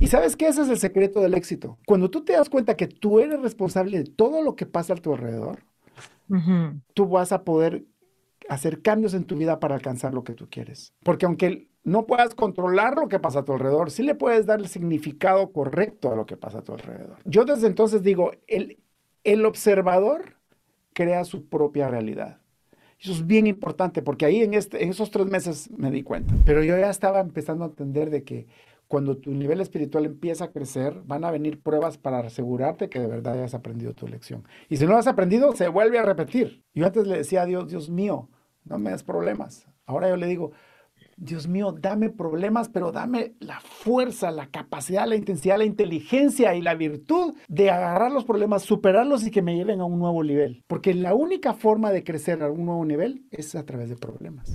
Y sabes qué? Ese es el secreto del éxito. Cuando tú te das cuenta que tú eres responsable de todo lo que pasa a tu alrededor, tú vas a poder hacer cambios en tu vida para alcanzar lo que tú quieres. Porque aunque no puedas controlar lo que pasa a tu alrededor, sí le puedes dar el significado correcto a lo que pasa a tu alrededor. Yo desde entonces digo, el, el observador crea su propia realidad. Eso es bien importante porque ahí en, este, en esos tres meses me di cuenta. Pero yo ya estaba empezando a entender de que cuando tu nivel espiritual empieza a crecer, van a venir pruebas para asegurarte que de verdad hayas aprendido tu lección. Y si no lo has aprendido, se vuelve a repetir. Yo antes le decía a Dios, Dios mío, no me des problemas. Ahora yo le digo, Dios mío, dame problemas, pero dame la fuerza, la capacidad, la intensidad, la inteligencia y la virtud de agarrar los problemas, superarlos y que me lleven a un nuevo nivel. Porque la única forma de crecer a un nuevo nivel es a través de problemas.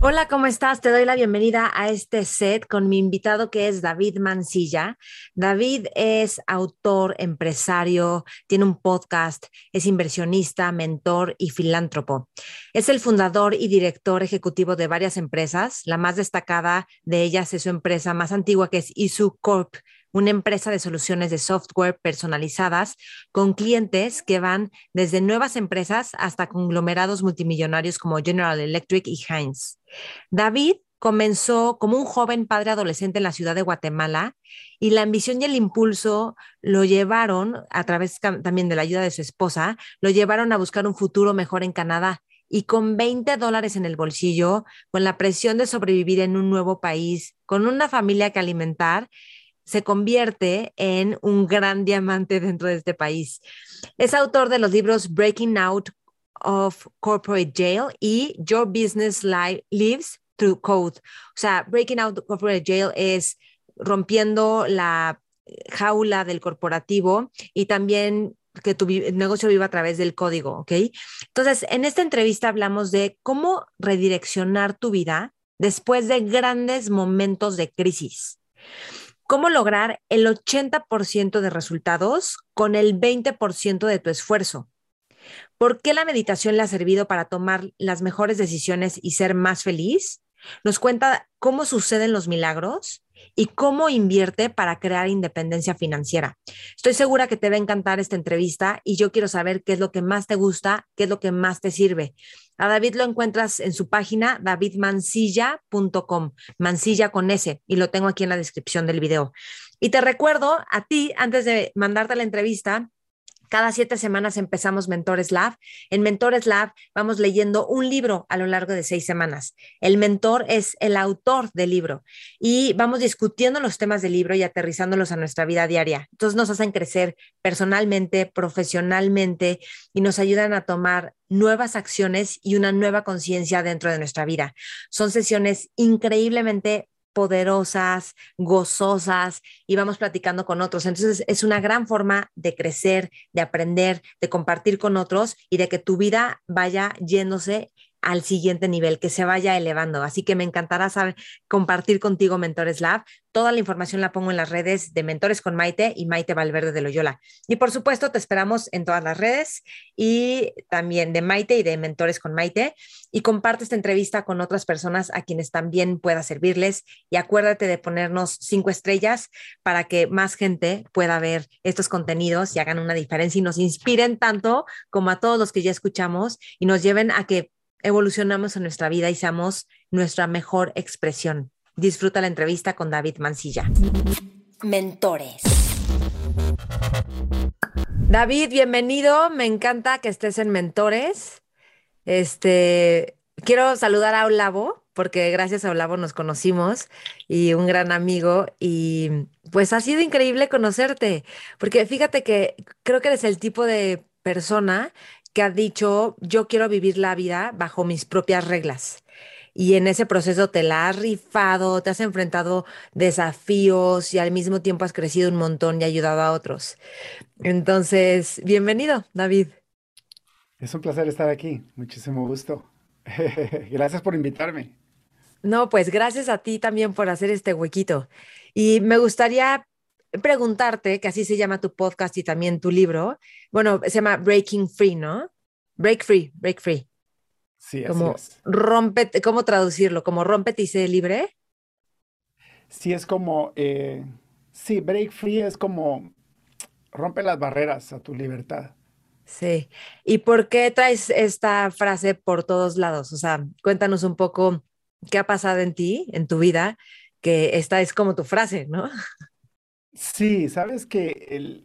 Hola, ¿cómo estás? Te doy la bienvenida a este set con mi invitado que es David Mancilla. David es autor, empresario, tiene un podcast, es inversionista, mentor y filántropo. Es el fundador y director ejecutivo de varias empresas. La más destacada de ellas es su empresa más antigua que es Isu Corp, una empresa de soluciones de software personalizadas con clientes que van desde nuevas empresas hasta conglomerados multimillonarios como General Electric y Heinz. David comenzó como un joven padre adolescente en la ciudad de Guatemala y la ambición y el impulso lo llevaron, a través también de la ayuda de su esposa, lo llevaron a buscar un futuro mejor en Canadá. Y con 20 dólares en el bolsillo, con la presión de sobrevivir en un nuevo país, con una familia que alimentar, se convierte en un gran diamante dentro de este país. Es autor de los libros Breaking Out of Corporate Jail y Your Business Lives Through Code. O sea, Breaking Out of Corporate Jail es rompiendo la jaula del corporativo y también que tu negocio viva a través del código, ¿ok? Entonces, en esta entrevista hablamos de cómo redireccionar tu vida después de grandes momentos de crisis cómo lograr el 80% de resultados con el 20% de tu esfuerzo. ¿Por qué la meditación le ha servido para tomar las mejores decisiones y ser más feliz? Nos cuenta cómo suceden los milagros y cómo invierte para crear independencia financiera. Estoy segura que te va a encantar esta entrevista y yo quiero saber qué es lo que más te gusta, qué es lo que más te sirve. A David lo encuentras en su página davidmansilla.com, mansilla con S, y lo tengo aquí en la descripción del video. Y te recuerdo a ti, antes de mandarte la entrevista, cada siete semanas empezamos Mentores Lab. En Mentores Lab vamos leyendo un libro a lo largo de seis semanas. El mentor es el autor del libro y vamos discutiendo los temas del libro y aterrizándolos a nuestra vida diaria. Entonces nos hacen crecer personalmente, profesionalmente y nos ayudan a tomar nuevas acciones y una nueva conciencia dentro de nuestra vida. Son sesiones increíblemente poderosas, gozosas y vamos platicando con otros. Entonces es una gran forma de crecer, de aprender, de compartir con otros y de que tu vida vaya yéndose al siguiente nivel, que se vaya elevando. Así que me encantará saber, compartir contigo Mentores Lab. Toda la información la pongo en las redes de Mentores con Maite y Maite Valverde de Loyola. Y por supuesto, te esperamos en todas las redes y también de Maite y de Mentores con Maite. Y comparte esta entrevista con otras personas a quienes también pueda servirles. Y acuérdate de ponernos cinco estrellas para que más gente pueda ver estos contenidos y hagan una diferencia y nos inspiren tanto como a todos los que ya escuchamos y nos lleven a que evolucionamos en nuestra vida y seamos nuestra mejor expresión. Disfruta la entrevista con David Mancilla. Mentores. David, bienvenido. Me encanta que estés en Mentores. Este, quiero saludar a Olavo, porque gracias a Olavo nos conocimos y un gran amigo. Y pues ha sido increíble conocerte, porque fíjate que creo que eres el tipo de persona que ha dicho, yo quiero vivir la vida bajo mis propias reglas. y en ese proceso te la has rifado, te has enfrentado desafíos y al mismo tiempo has crecido un montón y ayudado a otros. Entonces, bienvenido, David. Es un placer estar aquí, muchísimo gusto. Gracias por invitarme. No, pues gracias a ti también por hacer este huequito. Y me gustaría preguntarte, que así se llama tu podcast y también tu libro, bueno, se llama Breaking Free, ¿no? Break Free, Break Free. Sí, como así es. Rompe, ¿Cómo traducirlo? ¿Como rompete y sé libre? Sí, es como, eh, sí, Break Free es como rompe las barreras a tu libertad. Sí. ¿Y por qué traes esta frase por todos lados? O sea, cuéntanos un poco qué ha pasado en ti, en tu vida, que esta es como tu frase, ¿no? Sí, sabes que el,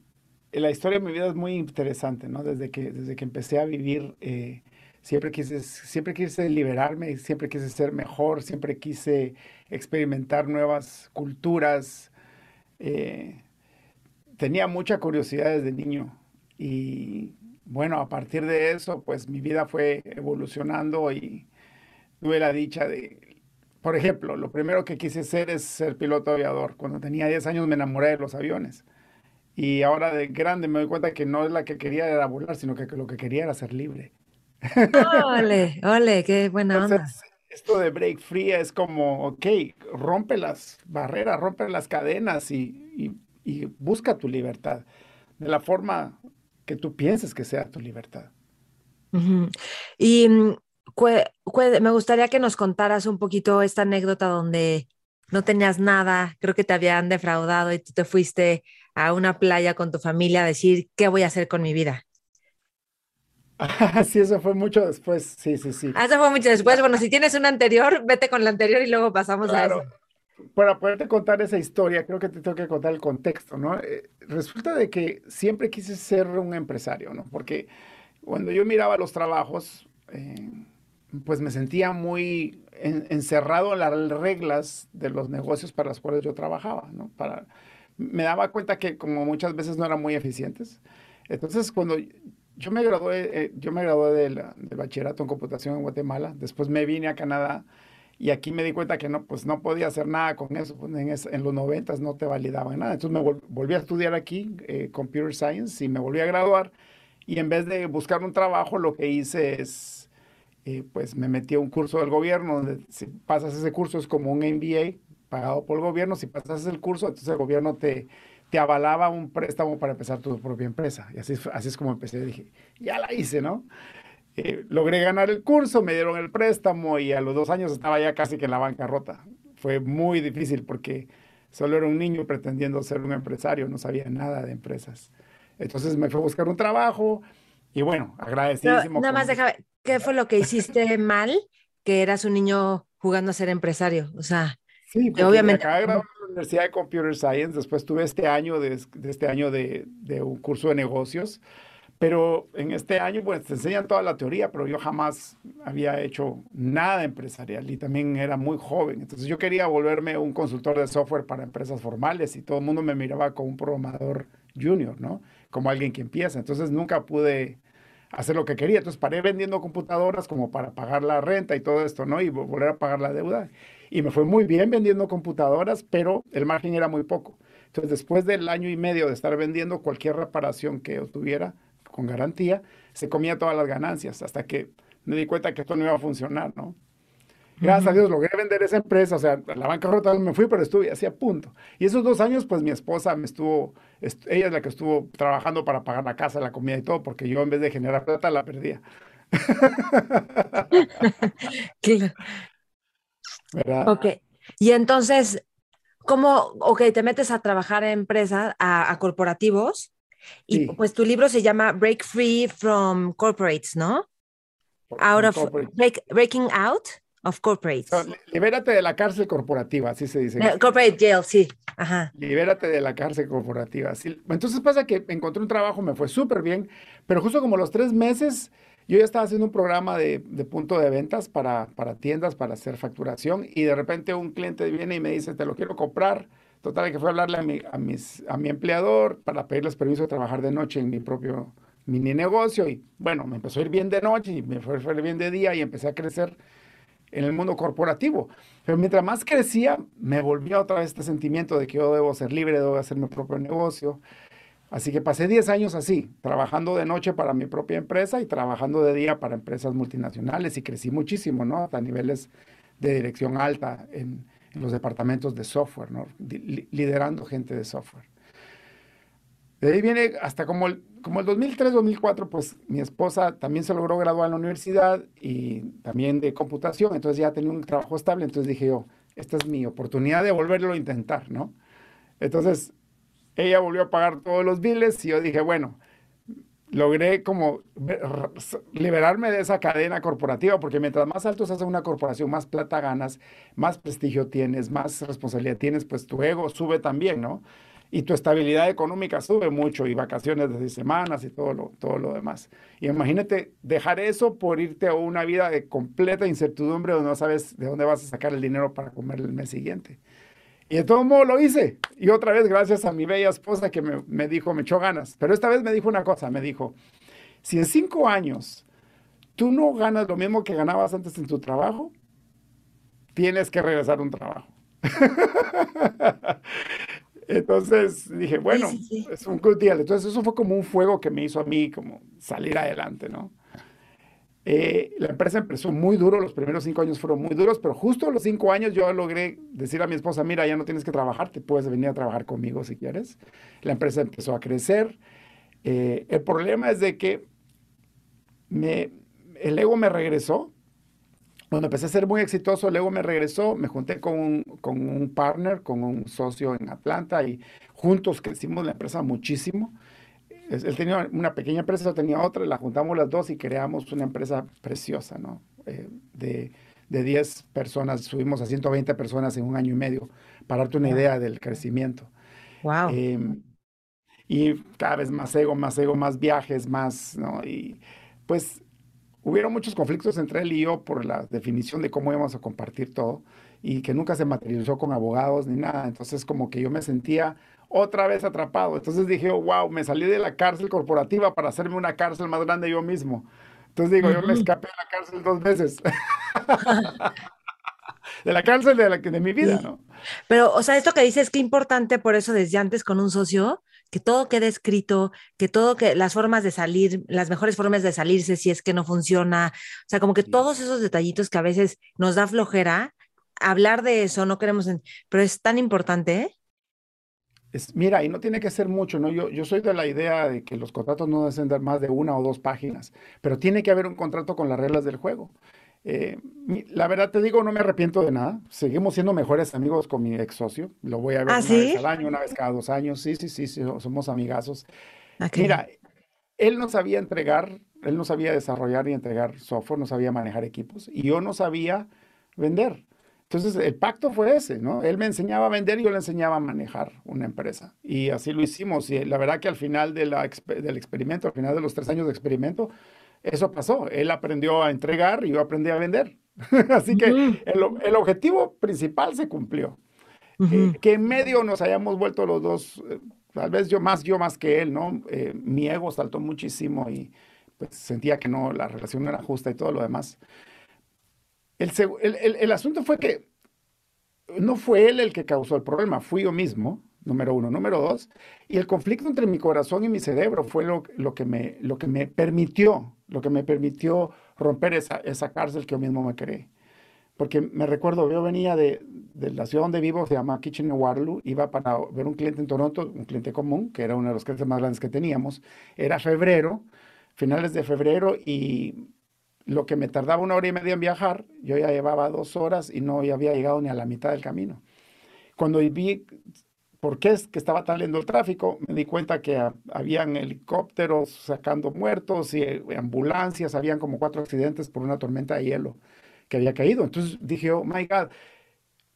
la historia de mi vida es muy interesante, ¿no? Desde que, desde que empecé a vivir, eh, siempre, quise, siempre quise liberarme, siempre quise ser mejor, siempre quise experimentar nuevas culturas. Eh, tenía mucha curiosidad desde niño y bueno, a partir de eso, pues mi vida fue evolucionando y tuve la dicha de por ejemplo, lo primero que quise ser es ser piloto aviador. Cuando tenía 10 años me enamoré de los aviones. Y ahora de grande me doy cuenta que no es la que quería era volar, sino que lo que quería era ser libre. Ole, ole, qué buena onda. Esto de break free es como, ok, rompe las barreras, rompe las cadenas y, y busca tu libertad de la forma que tú pienses que sea tu libertad. Y mm, me gustaría que nos contaras un poquito esta anécdota donde no tenías nada, creo que te habían defraudado y tú te fuiste a una playa con tu familia a decir, ¿qué voy a hacer con mi vida? sí, eso fue mucho después, sí, sí, sí. Ah, eso fue mucho después. Bueno, si tienes una anterior, vete con la anterior y luego pasamos a eso. Para poderte contar esa historia, creo que te tengo que contar el contexto, ¿no? Eh, resulta de que siempre quise ser un empresario, ¿no? Porque cuando yo miraba los trabajos, eh, pues me sentía muy encerrado en las reglas de los negocios para los cuales yo trabajaba, ¿no? Para, me daba cuenta que como muchas veces no eran muy eficientes. Entonces, cuando yo me gradué, eh, yo me gradué del, bachillerato en computación en Guatemala, después me vine a Canadá y aquí me di cuenta que no, pues no podía hacer nada con eso, pues en, los noventas no te validaban nada. Entonces me volví a estudiar aquí, eh, Computer Science, y me volví a graduar. Y en vez de buscar un trabajo, lo que hice es pues me metí a un curso del gobierno, donde si pasas ese curso es como un MBA pagado por el gobierno, si pasas el curso, entonces el gobierno te, te avalaba un préstamo para empezar tu propia empresa. Y así, así es como empecé, dije, ya la hice, ¿no? Eh, logré ganar el curso, me dieron el préstamo y a los dos años estaba ya casi que en la bancarrota. Fue muy difícil porque solo era un niño pretendiendo ser un empresario, no sabía nada de empresas. Entonces me fui a buscar un trabajo y bueno, agradecidísimo. nada más déjame, ¿qué fue lo que hiciste mal? Que eras un niño jugando a ser empresario. O sea, sí, obviamente. Me acabé de en la Universidad de Computer Science, después tuve este año de, este año de, de, un curso de negocios, pero en este año, pues te enseñan toda la teoría, pero yo jamás había hecho nada empresarial y también era muy joven. Entonces yo quería volverme un consultor de software para empresas formales y todo el mundo me miraba como un programador junior, ¿no? Como alguien que empieza. Entonces nunca pude hacer lo que quería. Entonces paré vendiendo computadoras como para pagar la renta y todo esto, ¿no? Y volver a pagar la deuda. Y me fue muy bien vendiendo computadoras, pero el margen era muy poco. Entonces después del año y medio de estar vendiendo cualquier reparación que tuviera con garantía, se comía todas las ganancias hasta que me di cuenta que esto no iba a funcionar, ¿no? Gracias a Dios logré vender esa empresa, o sea, la bancarrota me fui, pero estuve así a punto. Y esos dos años, pues mi esposa me estuvo, ella es la que estuvo trabajando para pagar la casa, la comida y todo, porque yo en vez de generar plata la perdía. claro. ¿verdad? Ok. Y entonces, ¿cómo, ok, te metes a trabajar en empresas, a, corporativos, y pues tu libro se llama Break Free from Corporates, ¿no? Out of Breaking Out of corporates. libérate de la cárcel corporativa, así se dice. corporate jail, sí. Ajá. Libérate de la cárcel corporativa. Entonces pasa que encontré un trabajo, me fue súper bien, pero justo como los tres meses, yo ya estaba haciendo un programa de, punto de ventas para, para, tiendas, para hacer facturación, y de repente un cliente viene y me dice, te lo quiero comprar. Total, que fue a hablarle a mi, a, mis, a mi empleador para pedirles permiso de trabajar de noche en mi propio mini negocio. Y bueno, me empezó a ir bien de noche y me fue ir bien de día y empecé a crecer en el mundo corporativo. Pero mientras más crecía, me volvía otra vez este sentimiento de que yo debo ser libre, debo hacer mi propio negocio. Así que pasé 10 años así, trabajando de noche para mi propia empresa y trabajando de día para empresas multinacionales y crecí muchísimo, ¿no? Hasta niveles de dirección alta en, los departamentos de software, ¿no? liderando gente de software. De ahí viene hasta como el, como el 2003, 2004, pues mi esposa también se logró graduar en la universidad y también de computación, entonces ya tenía un trabajo estable, entonces dije yo, esta es mi oportunidad de volverlo a intentar, ¿no? Entonces, ella volvió a pagar todos los biles y yo dije, bueno, logré como liberarme de esa cadena corporativa, porque mientras más alto se hace una corporación, más plata ganas, más prestigio tienes, más responsabilidad tienes, pues tu ego sube también, ¿no? Y tu estabilidad económica sube mucho y vacaciones de semanas y todo lo, todo lo demás. Y imagínate dejar eso por irte a una vida de completa incertidumbre donde no sabes de dónde vas a sacar el dinero para comer el mes siguiente. Y de todo modo lo hice. Y otra vez gracias a mi bella esposa que me, me dijo, me echó ganas. Pero esta vez me dijo una cosa, me dijo, si en cinco años tú no ganas lo mismo que ganabas antes en tu trabajo, tienes que regresar a un trabajo. Entonces dije, bueno, es un good deal. Entonces eso fue como un fuego que me hizo a mí como salir adelante, ¿no? Eh, la empresa empezó muy duro, los primeros cinco años fueron muy duros, pero justo a los cinco años yo logré decir a mi esposa, mira, ya no tienes que trabajar, te puedes venir a trabajar conmigo si quieres. La empresa empezó a crecer. Eh, el problema es de que me, el ego me regresó cuando empecé a ser muy exitoso, luego me regresó, me junté con un, con un partner, con un socio en Atlanta y juntos crecimos la empresa muchísimo. Él tenía una pequeña empresa, yo tenía otra, la juntamos las dos y creamos una empresa preciosa, ¿no? Eh, de, de 10 personas, subimos a 120 personas en un año y medio, para darte una idea del crecimiento. Wow. Em, y cada vez más ego, más ego, más viajes, más, ¿no? Y pues hubieron muchos conflictos entre él y yo por la definición de cómo íbamos a compartir todo y que nunca se materializó con abogados ni nada. Entonces como que yo me sentía otra vez atrapado. Entonces dije, wow, me salí de la cárcel corporativa para hacerme una cárcel más grande yo mismo. Entonces digo, yo me escapé de la cárcel dos veces. de la cárcel de, la, de mi vida, ¿no? Pero, o sea, esto que dices, qué importante por eso desde antes con un socio, que todo quede escrito, que todo, que las formas de salir, las mejores formas de salirse si es que no funciona, o sea, como que todos esos detallitos que a veces nos da flojera, hablar de eso, no queremos, pero es tan importante. ¿eh? Es, mira, y no tiene que ser mucho, ¿no? Yo, yo soy de la idea de que los contratos no deben ser más de una o dos páginas, pero tiene que haber un contrato con las reglas del juego. Eh, la verdad te digo, no me arrepiento de nada. Seguimos siendo mejores amigos con mi ex socio. Lo voy a ver ¿Ah, una vez al año, una vez cada dos años. Sí, sí, sí, somos amigazos. Ah, Mira, él no sabía entregar, él no sabía desarrollar y entregar software, no sabía manejar equipos y yo no sabía vender. Entonces, el pacto fue ese, ¿no? Él me enseñaba a vender y yo le enseñaba a manejar una empresa. Y así lo hicimos. Y la verdad que al final de la, del experimento, al final de los tres años de experimento, eso pasó. Él aprendió a entregar y yo aprendí a vender. Así que el, objetivo principal se cumplió. Eh, que en medio nos hayamos vuelto los dos, eh, tal vez yo más, yo más que él, ¿no? Eh, mi ego saltó muchísimo y pues sentía que no, la relación no era justa y todo lo demás. El, el, el asunto fue que no fue él el que causó el problema, fui yo mismo número uno. Número dos, y el conflicto entre mi corazón y mi cerebro fue lo, lo, que, me, lo que me permitió, lo que me permitió romper esa, esa cárcel que yo mismo me creé. Porque me recuerdo, yo venía de, de la ciudad donde vivo, se llama Kitchener Waterloo, iba para ver un cliente en Toronto, un cliente común, que era uno de los clientes más grandes que teníamos. Era febrero, finales de febrero, y lo que me tardaba una hora y media en viajar, yo ya llevaba dos horas y no había llegado ni a la mitad del camino. Cuando vi por qué es que estaba tan lento el tráfico, me di cuenta que habían helicópteros sacando muertos y eh, ambulancias, habían como cuatro accidentes por una tormenta de hielo que había caído. Entonces dije, oh my God,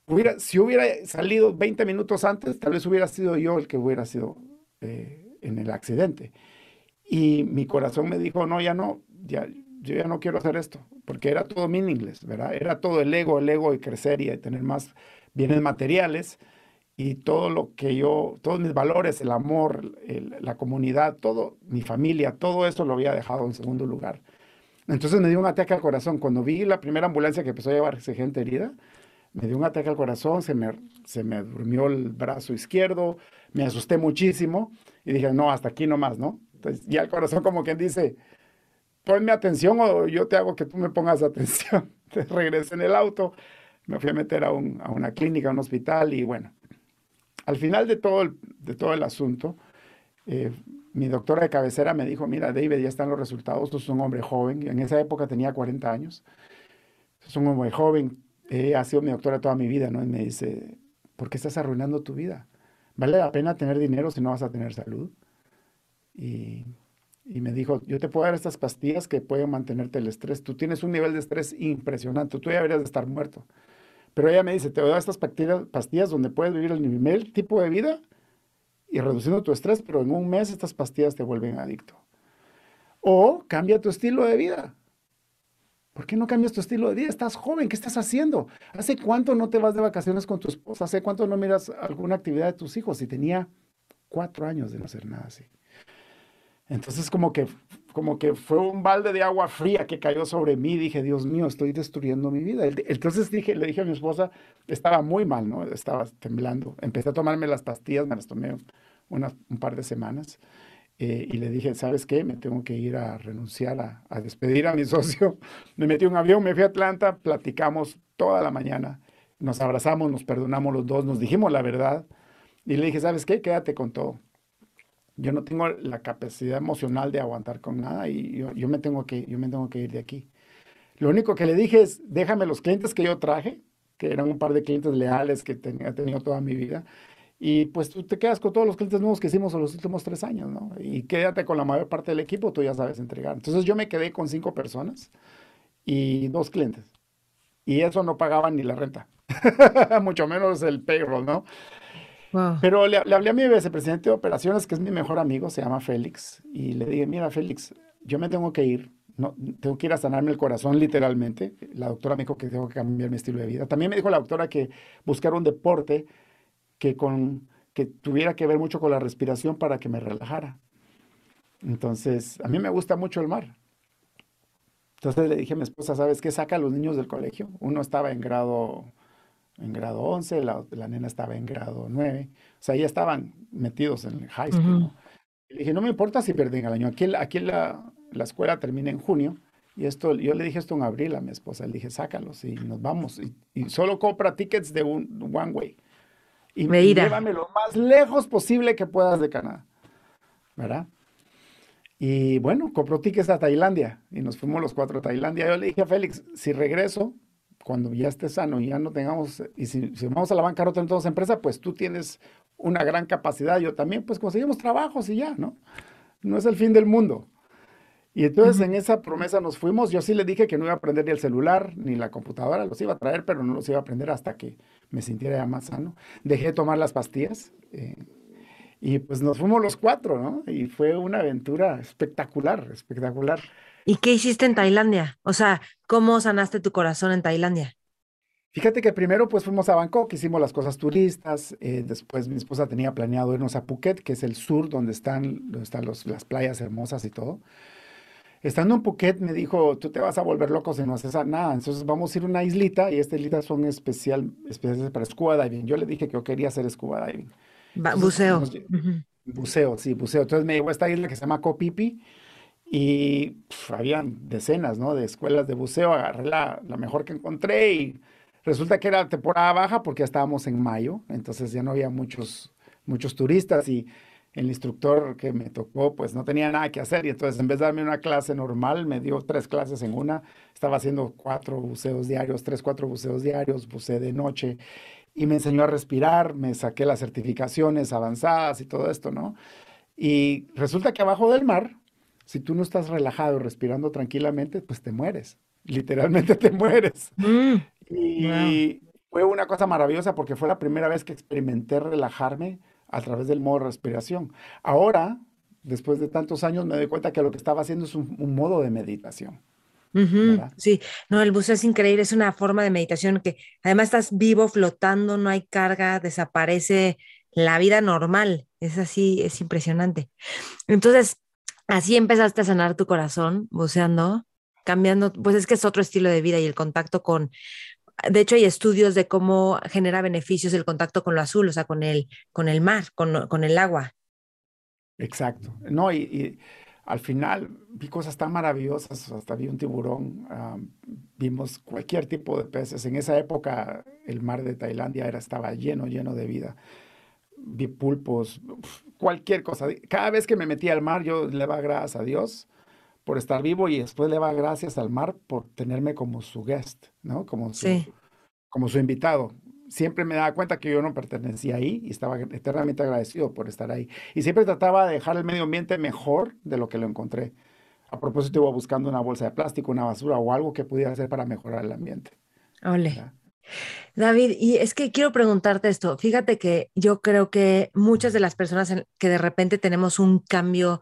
hubiera, si hubiera salido 20 minutos antes, tal vez hubiera sido yo el que hubiera sido eh, en el accidente. Y mi corazón me dijo, no, ya no, ya, yo ya no quiero hacer esto, porque era todo meaningless, ¿verdad? Era todo el ego, el ego y crecer y tener más bienes materiales y todo lo que yo, todos mis valores, el amor, la comunidad, todo, mi familia, todo eso lo había dejado en segundo lugar. Entonces me dio un ataque al corazón. Cuando vi la primera ambulancia que empezó a llevarse gente herida, me dio un ataque al corazón, se me, se me durmió el brazo izquierdo, me asusté muchísimo y dije, no, hasta aquí nomás, ¿no? Entonces ya el corazón como quien dice, ponme atención o yo te hago que tú me pongas atención. Entonces regresé en el auto, me fui a meter a, un, a una clínica, a un hospital y bueno, al final de todo el, de todo el asunto, eh, mi doctora de cabecera me dijo, mira, David, ya están los resultados, tú eres un hombre joven, en esa época tenía 40 años, es un hombre joven, eh, ha sido mi doctora toda mi vida, ¿no? Y me dice, ¿por qué estás arruinando tu vida? ¿Vale la pena tener dinero si no vas a tener salud? Y, me dijo, yo te puedo dar estas pastillas que pueden mantenerte el estrés. Tú tienes un nivel de estrés impresionante, tú deberías de estar muerto. Pero ella me dice, te voy a dar estas pastillas, donde puedes vivir el nivel tipo de vida y reduciendo tu estrés, pero en un mes estas pastillas te vuelven adicto. O cambia tu estilo de vida. ¿Por qué no cambias tu estilo de vida? Estás joven, ¿qué estás haciendo? ¿Hace cuánto no te vas de vacaciones con tu esposa? ¿Hace cuánto no miras alguna actividad de tus hijos? Y tenía cuatro años de no hacer nada así. Entonces como que, como que fue un balde de agua fría que cayó sobre mí. Dije, Dios mío, estoy destruyendo mi vida. Entonces dije, le dije a mi esposa, estaba muy mal, ¿no? Estaba temblando. Empecé a tomarme las pastillas, me las tomé un par de semanas. Eh, y le dije, ¿sabes qué? Me tengo que ir a renunciar, a, despedir a mi socio. Me metí en un avión, me fui a Atlanta, platicamos toda la mañana, nos abrazamos, nos perdonamos los dos, nos dijimos la verdad. Y le dije, ¿sabes qué? Quédate con todo. Yo no tengo la capacidad emocional de aguantar con nada y yo, me, tengo que, yo me tengo que ir de aquí. Lo único que le dije es, déjame los clientes que yo traje, que eran un par de clientes leales que tenía, tenido toda mi vida, y pues tú te quedas con todos los clientes nuevos que hicimos en los últimos tres años, ¿no? Y quédate con la mayor parte del equipo, tú ya sabes entregar. Entonces yo me quedé con cinco personas y dos clientes. Y eso no pagaba ni la renta, mucho menos el payroll, ¿no? Pero le, hablé a mi vicepresidente de operaciones, que es mi mejor amigo, se llama Félix, y le dije, mira, Félix, yo me tengo que ir, no, tengo que ir a sanarme el corazón literalmente. La doctora me dijo que tengo que cambiar mi estilo de vida. También me dijo la doctora que buscar un deporte que, con, que tuviera que ver mucho con la respiración para que me relajara. Entonces, a mí me gusta mucho el mar. Entonces le dije a mi esposa, ¿sabes qué? Saca a los niños del colegio. Uno estaba en grado, en grado 11, la, la nena estaba en grado 9. O sea, ya estaban metidos en el high school. Le dije, no me importa si pierden el año. Aquí, aquí la, la, escuela termina en junio. Y esto, yo le dije esto en abril a mi esposa. Le dije, sácalos y nos vamos. Y, y solo compra tickets de un one way y llévame lo más lejos posible que puedas de Canadá. ¿Verdad? Y bueno, compró tickets a Tailandia y nos fuimos los cuatro a Tailandia. Yo le dije a Félix, si regreso, cuando ya esté sano y ya no tengamos, y si, vamos a la bancarrota en todas empresas, pues tú tienes una gran capacidad, yo también, pues conseguimos trabajos y ya, ¿no? No es el fin del mundo. Y entonces en esa promesa nos fuimos. Yo sí le dije que no iba a aprender ni el celular ni la computadora, los iba a traer, pero no los iba a aprender hasta que me sintiera ya más sano. Dejé de tomar las pastillas eh, y pues nos fuimos los cuatro, ¿no? Y fue una aventura espectacular, espectacular. ¿Y qué hiciste en Tailandia? O sea, ¿cómo sanaste tu corazón en Tailandia? Fíjate que primero pues fuimos a Bangkok, hicimos las cosas turistas, eh, después mi esposa tenía planeado irnos a Phuket, que es el sur donde están, donde están los, las playas hermosas y todo. Estando en Phuket me dijo, tú te vas a volver loco si no haces nada. Entonces vamos a ir a una islita y esta islita son especial, especiales para scuba diving. Yo le dije que yo quería hacer scuba diving. buceo. Buceo, sí, buceo. Entonces me llevó a esta isla que se llama Copipi y habían decenas, ¿no? De escuelas de buceo. Agarré la, la mejor que encontré y resulta que era temporada baja porque ya estábamos en mayo, entonces ya no había muchos, muchos turistas y el instructor que me tocó pues no tenía nada que hacer y entonces en vez de darme una clase normal me dio tres clases en una, estaba haciendo cuatro buceos diarios, tres, cuatro buceos diarios, buceé de noche y me enseñó a respirar, me saqué las certificaciones avanzadas y todo esto, ¿no? Y resulta que abajo del mar, si tú no estás relajado respirando tranquilamente, pues te mueres, literalmente te mueres. Mm, y fue una cosa maravillosa porque fue la primera vez que experimenté relajarme a través del modo de respiración. Ahora, después de tantos años, me doy cuenta que lo que estaba haciendo es un, modo de meditación. Sí, no, el buceo es increíble, es una forma de meditación que además estás vivo, flotando, no hay carga, desaparece la vida normal, es así, es impresionante. Entonces, así empezaste a sanar tu corazón buceando. cambiando, pues es que es otro estilo de vida y el contacto con, de hecho hay estudios de cómo genera beneficios el contacto con lo azul, o sea, con el, con el mar, con, con el agua. Exacto. No, y, al final vi cosas tan maravillosas, hasta vi un tiburón, vimos cualquier tipo de peces. En esa época el mar de Tailandia era, estaba lleno, lleno de vida. Vi pulpos, cualquier cosa. Cada vez que me metía al mar yo le daba gracias a Dios por estar vivo y después le daba gracias al mar por tenerme como su guest, ¿no? Como su, como su invitado siempre me daba cuenta que yo no pertenecía ahí y estaba eternamente agradecido por estar ahí. Y siempre trataba de dejar el medio ambiente mejor de lo que lo encontré. A propósito, iba buscando una bolsa de plástico, una basura o algo que pudiera hacer para mejorar el ambiente. Ole. David, y es que quiero preguntarte esto. Fíjate que yo creo que muchas de las personas que de repente tenemos un cambio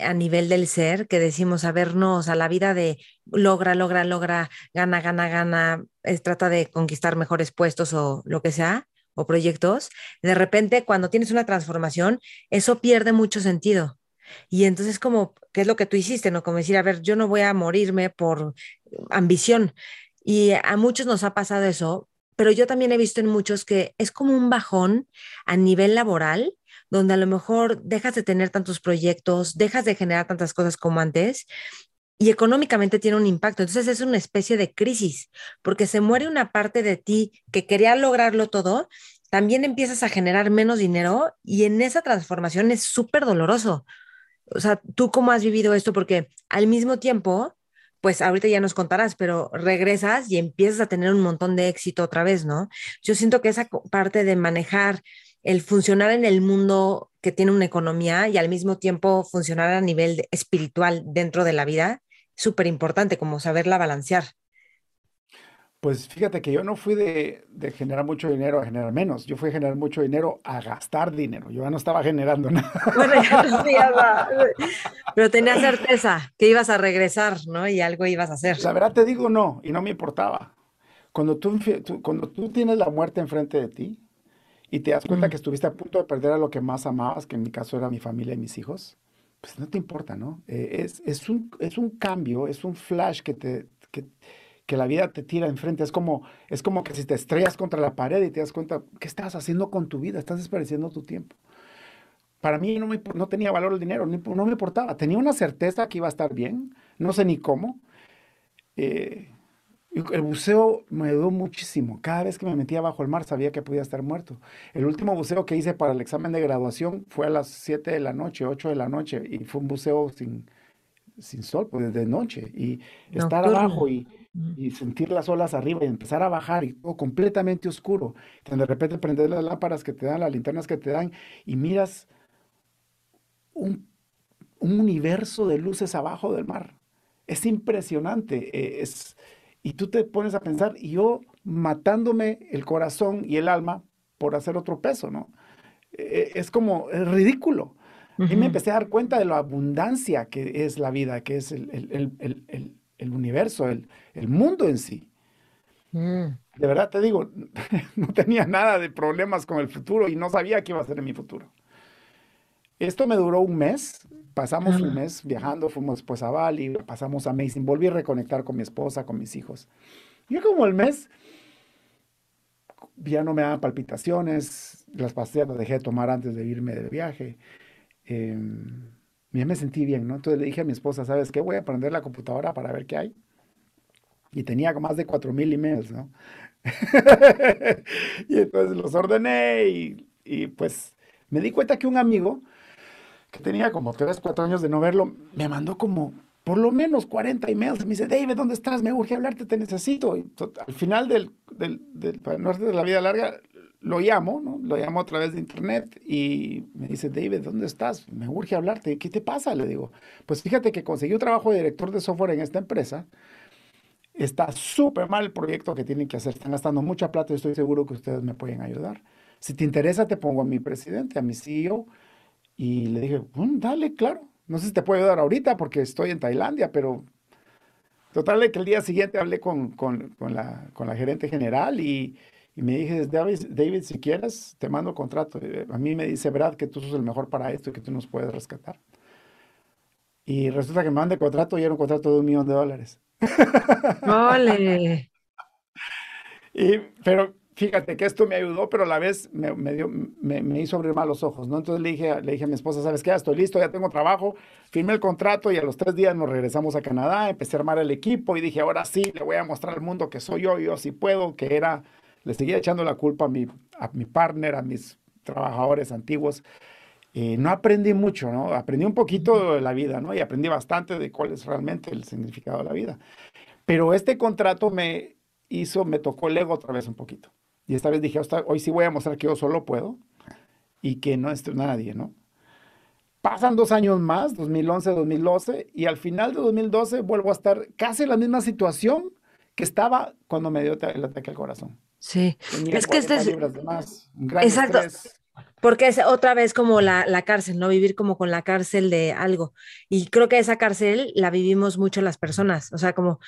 a nivel del ser, que decimos a vernos a la vida de logra, logra, logra, gana, gana, gana, trata de conquistar mejores puestos o lo que sea, o proyectos, de repente cuando tienes una transformación, eso pierde mucho sentido. Y entonces como, ¿qué es lo que tú hiciste? ¿No? Como decir, a ver, yo no voy a morirme por ambición. Y a muchos nos ha pasado eso, pero yo también he visto en muchos que es como un bajón a nivel laboral donde a lo mejor dejas de tener tantos proyectos, dejas de generar tantas cosas como antes y económicamente tiene un impacto. Entonces es una especie de crisis, porque se muere una parte de ti que quería lograrlo todo, también empiezas a generar menos dinero y en esa transformación es súper doloroso. O sea, ¿tú cómo has vivido esto? Porque al mismo tiempo, pues ahorita ya nos contarás, pero regresas y empiezas a tener un montón de éxito otra vez, ¿no? Yo siento que esa parte de manejar el funcionar en el mundo que tiene una economía y al mismo tiempo funcionar a nivel espiritual dentro de la vida, súper importante, como saberla balancear. Pues fíjate que yo no fui de, generar mucho dinero a generar menos. Yo fui a generar mucho dinero a gastar dinero. Yo ya no estaba generando nada. Bueno, ya no Pero tenía certeza que ibas a regresar, ¿no? Y algo ibas a hacer. La verdad te digo no, y no me importaba. Cuando tú, cuando tú tienes la muerte enfrente de ti, y te das cuenta que estuviste a punto de perder a lo que más amabas, que en mi caso era mi familia y mis hijos, pues no te importa, ¿no? Eh, es, es, un, es un cambio, es un flash que, te, que, que, la vida te tira enfrente. Es como, es como que si te estrellas contra la pared y te das cuenta, ¿qué estás haciendo con tu vida? Estás desperdiciando tu tiempo. Para mí no, me, no tenía valor el dinero, no me importaba. Tenía una certeza que iba a estar bien, no sé ni cómo. Eh, el buceo me ayudó muchísimo. Cada vez que me metía bajo el mar sabía que podía estar muerto. El último buceo que hice para el examen de graduación fue a las 7 de la noche, 8 de la noche, y fue un buceo sin, sin sol, pues de noche. Y estar abajo y, y, sentir las olas arriba y empezar a bajar y todo completamente oscuro. de repente prender las lámparas que te dan, las linternas que te dan, y miras un, un universo de luces abajo del mar. Es impresionante. Eh, es y tú te pones a pensar, y yo matándome el corazón y el alma por hacer otro peso, ¿no? E, es como es ridículo. Y me empecé a dar cuenta de la abundancia que es la vida, que es el, el, universo, el, mundo en sí. Mm. De verdad te digo, no tenía nada de problemas con el futuro y no sabía qué iba a ser en mi futuro. Esto me duró un mes, pasamos un mes viajando, fuimos pues a Bali, pasamos a Amazing, volví a reconectar con mi esposa, con mis hijos. Y como el mes ya no me daban palpitaciones, las pastillas las dejé de tomar antes de irme de viaje. Em, ya me sentí bien, ¿no? Entonces le dije a mi esposa, ¿sabes qué? Voy a prender la computadora para ver qué hay. Y tenía más de 4.000 emails, ¿no? y entonces los ordené y, y pues me di cuenta que un amigo que tenía como 3, 4 años de no verlo, me mandó como por lo menos 40 emails. Me dice, David, ¿dónde estás? Me urge hablarte, te necesito. Y al final del, del, del norte de la vida larga, lo llamo, ¿no? Lo llamo a través de internet y me dice, David, ¿dónde estás? Me urge hablarte. ¿Qué te pasa? Le digo, pues fíjate que conseguí un trabajo de director de software en esta empresa. Está súper mal el proyecto que tienen que hacer. Están gastando mucha plata y estoy seguro que ustedes me pueden ayudar. Si te interesa, te pongo a mi presidente, a mi CEO y le dije, dale, claro. No sé si te puedo ayudar ahorita porque estoy en Tailandia, pero total que el día siguiente hablé con, con, con, la, con la, gerente general y, y me dije, David, David, si quieres, te mando contrato. A mí me dice Brad que tú sos el mejor para esto y que tú nos puedes rescatar. Y resulta que me mandé contrato y era un contrato de un millón de dólares. ¡Ole! y, pero fíjate que esto me ayudó, pero a la vez me, dio, me, hizo abrir más los ojos, ¿no? Entonces le dije, le dije a mi esposa, ¿sabes qué? Ya estoy listo, ya tengo trabajo, firmé el contrato y a los tres días nos regresamos a Canadá, empecé a armar el equipo y dije, ahora sí, le voy a mostrar al mundo que soy yo, yo sí puedo, que era, le seguía echando la culpa a mi, a mi partner, a mis trabajadores antiguos. y no aprendí mucho, ¿no? Aprendí un poquito de la vida, ¿no? Y aprendí bastante de cuál es realmente el significado de la vida. Pero este contrato me hizo, me tocó el ego otra vez un poquito. Y esta vez dije, hoy sí voy a mostrar que yo solo puedo y que no es nadie, ¿no? Pasan dos años más, 2011, 2012, y al final de 2012 vuelvo a estar casi en la misma situación que estaba cuando me dio el ataque al corazón. Sí, es que este es... Más, Exacto. Porque es otra vez como la, la, cárcel, ¿no? Vivir como con la cárcel de algo. Y creo que esa cárcel la vivimos mucho las personas. O sea, como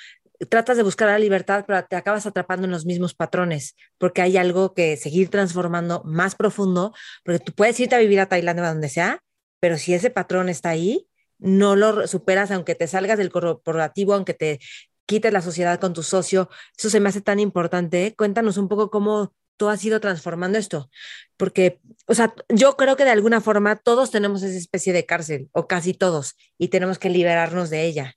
tratas de buscar la libertad, pero te acabas atrapando en los mismos patrones, porque hay algo que seguir transformando más profundo, porque tú puedes irte a vivir a Tailandia donde sea, pero si ese patrón está ahí, no lo superas, aunque te salgas del corporativo, aunque te quites la sociedad con tu socio, eso se me hace tan importante. Cuéntanos un poco cómo tú has ido transformando esto, porque, o sea, yo creo que de alguna forma todos tenemos esa especie de cárcel, o casi todos, y tenemos que liberarnos de ella.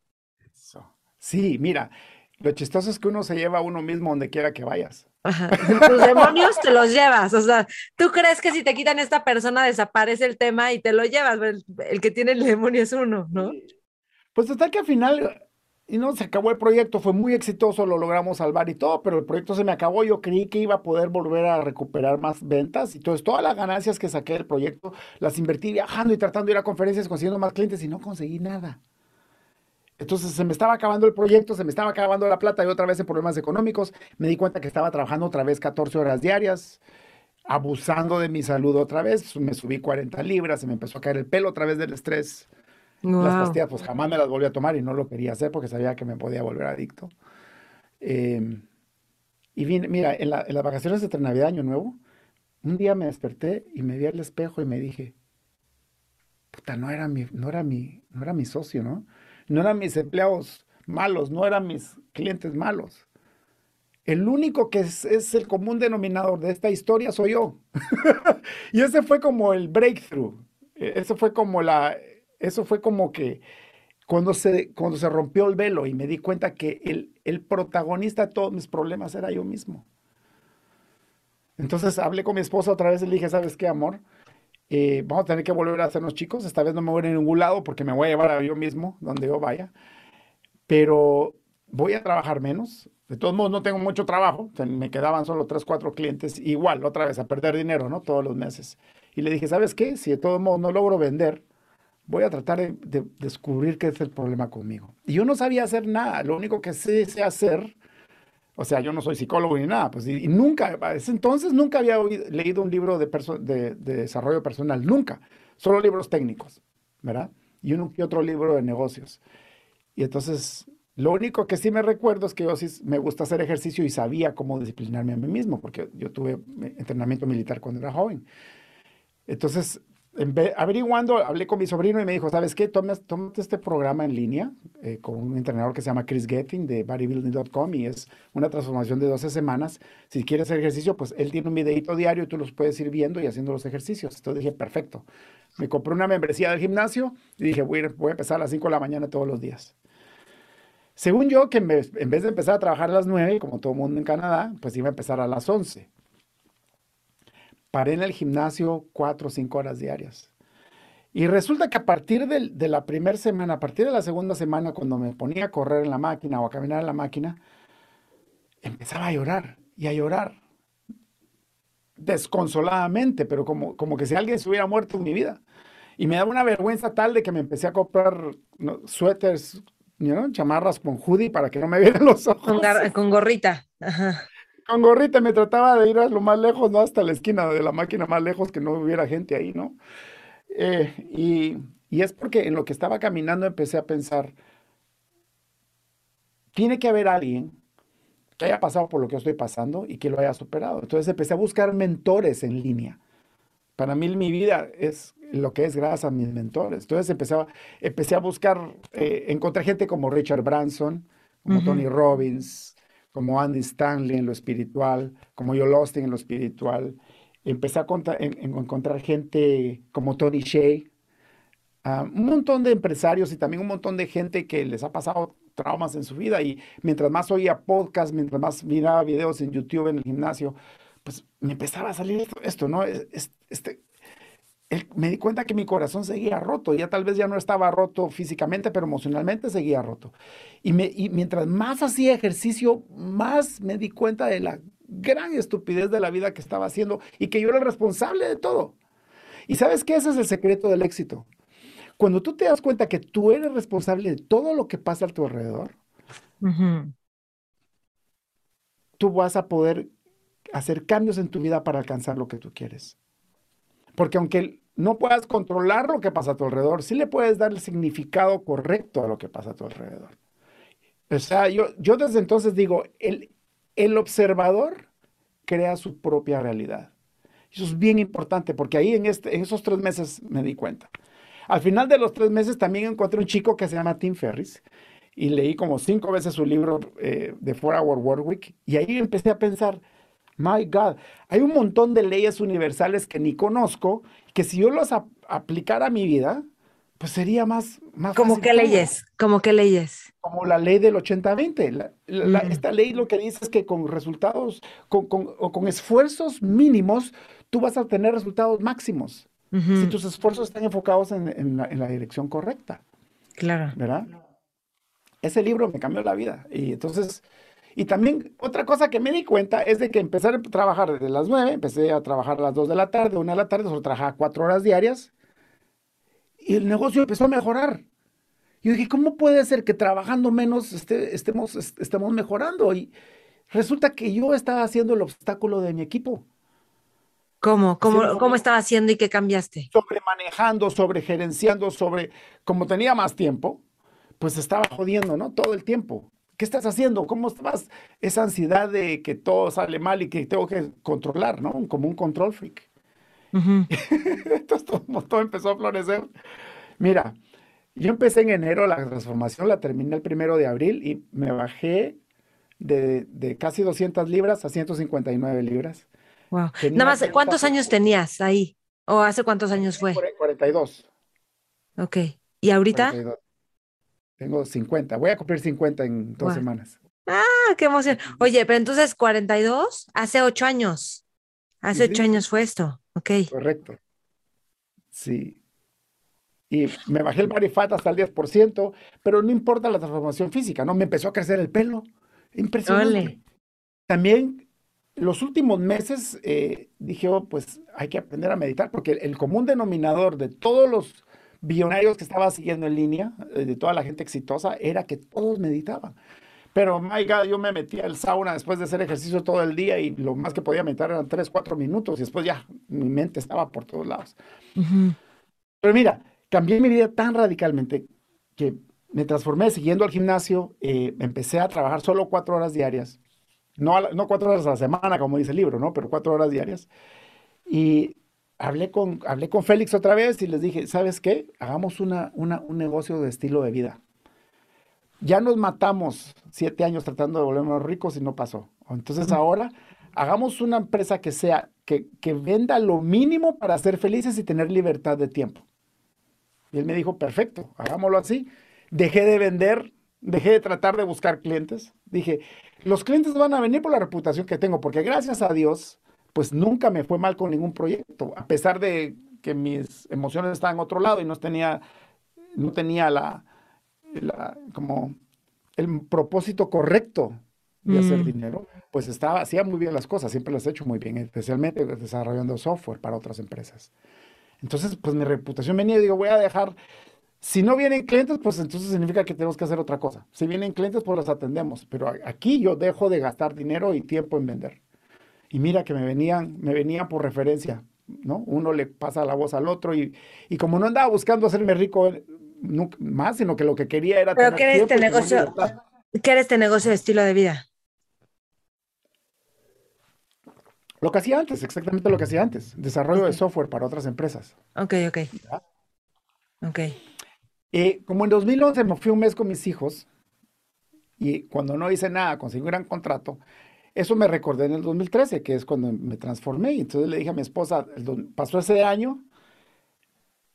Sí, mira, lo chistoso es que uno se lleva a uno mismo donde quiera que vayas. Ajá. Tus demonios te los llevas. O sea, tú crees que si te quitan esta persona desaparece el tema y te lo llevas. El, que tiene el demonio es uno, ¿no? Pues total que al final, y no, se acabó el proyecto, fue muy exitoso, lo logramos salvar y todo, pero el proyecto se me acabó. Yo creí que iba a poder volver a recuperar más ventas entonces todas las ganancias que saqué del proyecto las invertí viajando y tratando de ir a conferencias, consiguiendo más clientes y no conseguí nada. Entonces se me estaba acabando el proyecto, se me estaba acabando la plata y otra vez en problemas económicos. Me di cuenta que estaba trabajando otra vez 14 horas diarias, abusando de mi salud otra vez. Me subí 40 libras, se me empezó a caer el pelo otra vez del estrés. Las pastillas, pues jamás me las volví a tomar y no lo quería hacer porque sabía que me podía volver adicto. Em, y vine, mira, en, las vacaciones de Navidad, Año Nuevo, un día me desperté y me vi al espejo y me dije, puta, no era mi, no era mi, no era mi socio, ¿no? no eran mis empleados malos, no eran mis clientes malos. El único que es, el común denominador de esta historia soy yo. y ese fue como el breakthrough. E, eso fue como la, eso fue como que cuando se, cuando se rompió el velo y me di cuenta que el, el protagonista de todos mis problemas era yo mismo. Entonces hablé con mi esposa otra vez y le dije, ¿sabes qué, amor? Eh, vamos a tener que volver a hacernos chicos. Esta vez no me voy a ir a ningún lado porque me voy a llevar a yo mismo, donde yo vaya. Pero voy a trabajar menos. De todos modos, no tengo mucho trabajo. Me quedaban solo tres, cuatro clientes. Igual, otra vez, a perder dinero, ¿no? Todos los meses. Y le dije, ¿sabes qué? Si de todos modos no logro vender, voy a tratar de, de descubrir qué es el problema conmigo. Y yo no sabía hacer nada. Lo único que sé, sé hacer o sea, yo no soy psicólogo ni nunca, pues, y, nunca, a ese entonces nunca había leído un libro de, de, desarrollo personal, nunca, solo libros técnicos, ¿verdad? Y y otro libro de negocios. Y entonces, lo único que sí me recuerdo es que yo sí me gusta hacer ejercicio y sabía cómo disciplinarme a mí mismo, porque yo tuve entrenamiento militar cuando era joven. Entonces, averiguando, hablé con mi sobrino y me dijo, ¿sabes qué? Tómate, este programa en línea eh, con un entrenador que se llama Chris Getting de bodybuilding.com y es una transformación de 12 semanas. Si quieres hacer ejercicio, pues él tiene un videito diario y tú los puedes ir viendo y haciendo los ejercicios. Entonces dije, perfecto. Me compré una membresía del gimnasio y dije, voy a, empezar a las 5 de la mañana todos los días. Según yo, que en vez de empezar a trabajar a las 9, como todo el mundo en Canadá, pues iba a empezar a las 11 paré en el gimnasio cuatro o cinco horas diarias. Y resulta que a partir de, la primera semana, a partir de la segunda semana, cuando me ponía a correr en la máquina o a caminar en la máquina, empezaba a llorar y a llorar desconsoladamente, pero como, como que si alguien se hubiera muerto en mi vida. Y me daba una vergüenza tal de que me empecé a comprar suéteres, chamarras con hoodie para que no me vieran los ojos. Con, gorrita. Ajá con gorrita me trataba de ir a lo más lejos, ¿no? Hasta la esquina de la máquina más lejos, que no hubiera gente ahí, ¿no? Eh, y, y es porque en lo que estaba caminando empecé a pensar, tiene que haber alguien que haya pasado por lo que yo estoy pasando y que lo haya superado. Entonces empecé a buscar mentores en línea Para mí mi vida es lo que es gracias a mis mentores. Entonces empecé a, empecé a buscar, eh, encontré gente como Richard Branson, como Tony Robbins, como Andy Stanley en lo espiritual, como Joel Austin en lo espiritual. Empecé a encontrar gente como Tony Shea, ah, un montón de empresarios y también un montón de gente que les ha pasado traumas en su vida y mientras más oía podcast, mientras más miraba videos en YouTube en el gimnasio, pues me empezaba a salir esto, ¿no? Este, me di cuenta que mi corazón seguía roto, ya tal vez ya no estaba roto físicamente, pero emocionalmente seguía roto. Y, me, y mientras más hacía ejercicio, más me di cuenta de la gran estupidez de la vida que estaba haciendo y que yo era el responsable de todo. Y sabes qué? Ese es el secreto del éxito. Cuando tú te das cuenta que tú eres responsable de todo lo que pasa a tu alrededor, tú vas a poder hacer cambios en tu vida para alcanzar lo que tú quieres. Porque aunque no puedas controlar lo que pasa a tu alrededor, sí le puedes dar el significado correcto a lo que pasa a tu alrededor. O sea, yo, desde entonces digo, el, el observador crea su propia realidad. Eso es bien importante porque ahí en, este, en esos tres meses me di cuenta. Al final de los tres meses también encontré un chico que se llama Tim Ferris y leí como cinco veces su libro eh, de Four Hour Work Week y ahí empecé a pensar, My God, hay un montón de leyes universales que ni conozco, que si yo las aplicara a mi vida, pues sería más, más ¿Cómo qué leyes? ¿Cómo qué leyes? Como la ley del 80-20. Esta ley lo que dice es que con resultados, con, o con esfuerzos mínimos, tú vas a tener resultados máximos. Si tus esfuerzos están enfocados en, la, en, la, dirección correcta. Claro. ¿Verdad? Ese libro me cambió la vida. Y entonces, y también otra cosa que me di cuenta es de que empecé a trabajar desde las 9, empecé a trabajar a las 2 de la tarde, 1 de la tarde, solo trabajaba 4 horas diarias y el negocio empezó a mejorar. Yo dije, ¿cómo puede ser que trabajando menos este, estemos, estemos mejorando? Y resulta que yo estaba haciendo el obstáculo de mi equipo. ¿Cómo? ¿Cómo, ¿Cómo estaba haciendo y qué cambiaste? Sobre manejando, sobre gerenciando, sobre, como tenía más tiempo, pues estaba jodiendo, ¿no? Todo el tiempo. ¿Qué estás haciendo? ¿Cómo estás? Esa ansiedad de que todo sale mal y que tengo que controlar, ¿no? Como un control freak. Entonces todo, empezó a florecer. Mira, yo empecé en enero la transformación, la terminé el primero de abril y me bajé de, casi 200 libras a 159 libras. Wow. Nada más, ¿cuántos años tenías ahí? ¿O hace cuántos años fue? 42. Ok. ¿Y ahorita? Tengo 50. Voy a cumplir 50 en dos semanas. Ah, qué emoción. Oye, pero entonces 42, hace ocho años. Hace ocho años fue esto. Ok. Correcto. Sí. Y me bajé el body fat hasta el 10%, pero no importa la transformación física, ¿no? Me empezó a crecer el pelo. Impresionante. También los últimos meses eh, dije, oh, pues hay que aprender a meditar, porque el común denominador de todos los billonarios que estaba siguiendo en línea, eh, de toda la gente exitosa, era que todos meditaban. Pero, my God, yo me metía al sauna después de hacer ejercicio todo el día y lo más que podía meditar eran 3, 4 minutos y después ya mi mente estaba por todos lados. Pero mira, cambié mi vida tan radicalmente que me transformé siguiendo al gimnasio, eh, empecé a trabajar solo 4 horas diarias, no, no 4 horas a la semana como dice el libro, ¿no? Pero 4 horas diarias. Y hablé con, hablé con Félix otra vez y les dije, ¿sabes qué? Hagamos una, un negocio de estilo de vida. Ya nos matamos siete años tratando de volvernos ricos y no pasó. Entonces ahora hagamos una empresa que sea, que, que venda lo mínimo para ser felices y tener libertad de tiempo. Y él me dijo, perfecto, hagámoslo así. Dejé de vender, dejé de tratar de buscar clientes. Dije, los clientes van a venir por la reputación que tengo, porque gracias a Dios, pues nunca me fue mal con ningún proyecto, a pesar de que mis emociones estaban en otro lado y no tenía, no tenía la, como el propósito correcto de hacer mm. dinero, pues estaba, hacía muy bien las cosas, siempre las he hecho muy bien, especialmente desarrollando software para otras empresas. Entonces, pues mi reputación venía y digo, voy a dejar, si no vienen clientes, pues entonces significa que tenemos que hacer otra cosa. Si vienen clientes, pues los atendemos, pero aquí yo dejo de gastar dinero y tiempo en vender. Y mira que me venían, me venían por referencia, ¿no? Uno le pasa la voz al otro y, y como no andaba buscando hacerme rico eh, más, sino que lo que quería era... ¿Pero qué era este negocio? ¿Qué era este negocio de estilo de vida? Lo que hacía antes, exactamente lo que hacía antes. Desarrollo de software para otras empresas. Ok, ok. Ok. Eh, como en 2011 me fui un mes con mis hijos y cuando no hice nada, conseguí un gran contrato, eso me recordé en el 2013, que es cuando me transformé. Y entonces le dije a mi esposa, pasó ese año,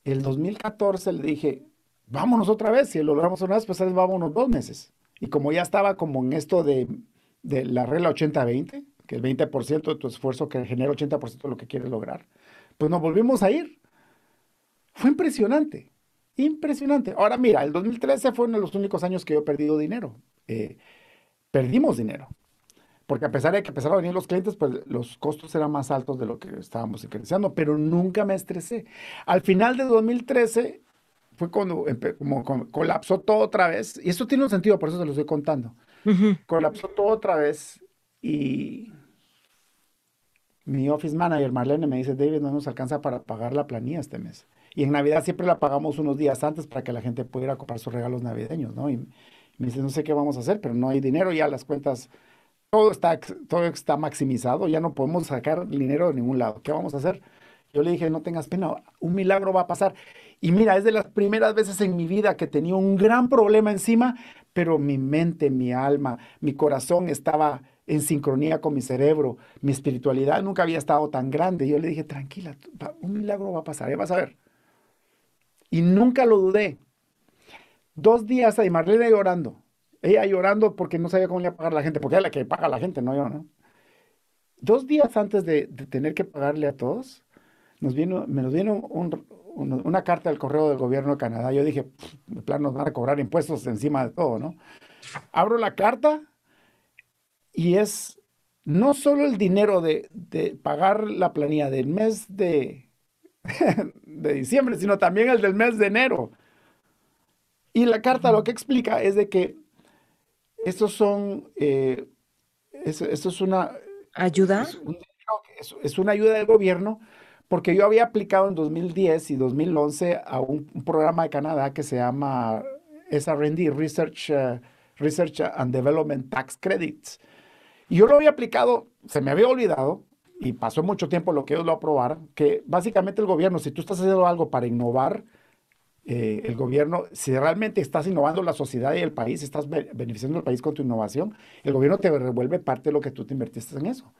el 2014 le dije, vámonos otra vez, si lo logramos una vez, pues vámonos dos meses. Y como ya estaba como en esto de, de la regla 80-20, que el 20% de tu esfuerzo que genera 80% de lo que quieres lograr, pues nos volvimos a ir. Fue impresionante, impresionante. Ahora mira, el 2013 fue uno de los únicos años que yo he perdido dinero. Eh, perdimos dinero. Porque a pesar de que empezaron a venir los clientes, pues los costos eran más altos de lo que estábamos creciendo, pero nunca me estresé. Al final de 2013 fue cuando como, colapsó todo otra vez, y esto tiene un sentido, por eso se lo estoy contando. Colapsó todo otra vez y mi office manager Marlene me dice, David, no nos alcanza para pagar la planilla este mes. Y en Navidad siempre la pagamos unos días antes para que la gente pudiera comprar sus regalos navideños, ¿no? Y me dice, no sé qué vamos a hacer, pero no hay dinero, ya las cuentas, todo está, todo está maximizado, ya no podemos sacar dinero de ningún lado. ¿Qué vamos a hacer? Yo le dije, no tengas pena, un milagro va a pasar. Y mira, es de las primeras veces en mi vida que tenía un gran problema encima, pero mi mente, mi alma, mi corazón estaba en sincronía con mi cerebro, mi espiritualidad nunca había estado tan grande. Yo le dije, tranquila, un milagro va a pasar, ya vas a ver. Y nunca lo dudé. Dos días ahí, Marlene llorando. Ella llorando porque no sabía cómo le iba a pagar a la gente, porque es la que paga a la gente, no yo, ¿no? Dos días antes de, tener que pagarle a todos, nos vino, me nos vino una carta del correo del gobierno de Canadá. Yo dije, de plan nos van a cobrar impuestos encima de todo, ¿no? Abro la carta y es no solo el dinero de, pagar la planilla del mes de, de diciembre, sino también el del mes de enero. Y la carta lo que explica es de que estos son, eh, esto, es una... ¿Ayuda? Es, una ayuda del gobierno porque yo había aplicado en 2010 y 2011 a un, programa de Canadá que se llama SRD, Research, uh, Research and Development Tax Credits. Y yo lo había aplicado, se me había olvidado, y pasó mucho tiempo lo que ellos lo aprobaron, que básicamente el gobierno, si tú estás haciendo algo para innovar, eh, el gobierno, si realmente estás innovando la sociedad y el país, estás beneficiando al país con tu innovación, el gobierno te revuelve parte de lo que tú te invertiste en eso.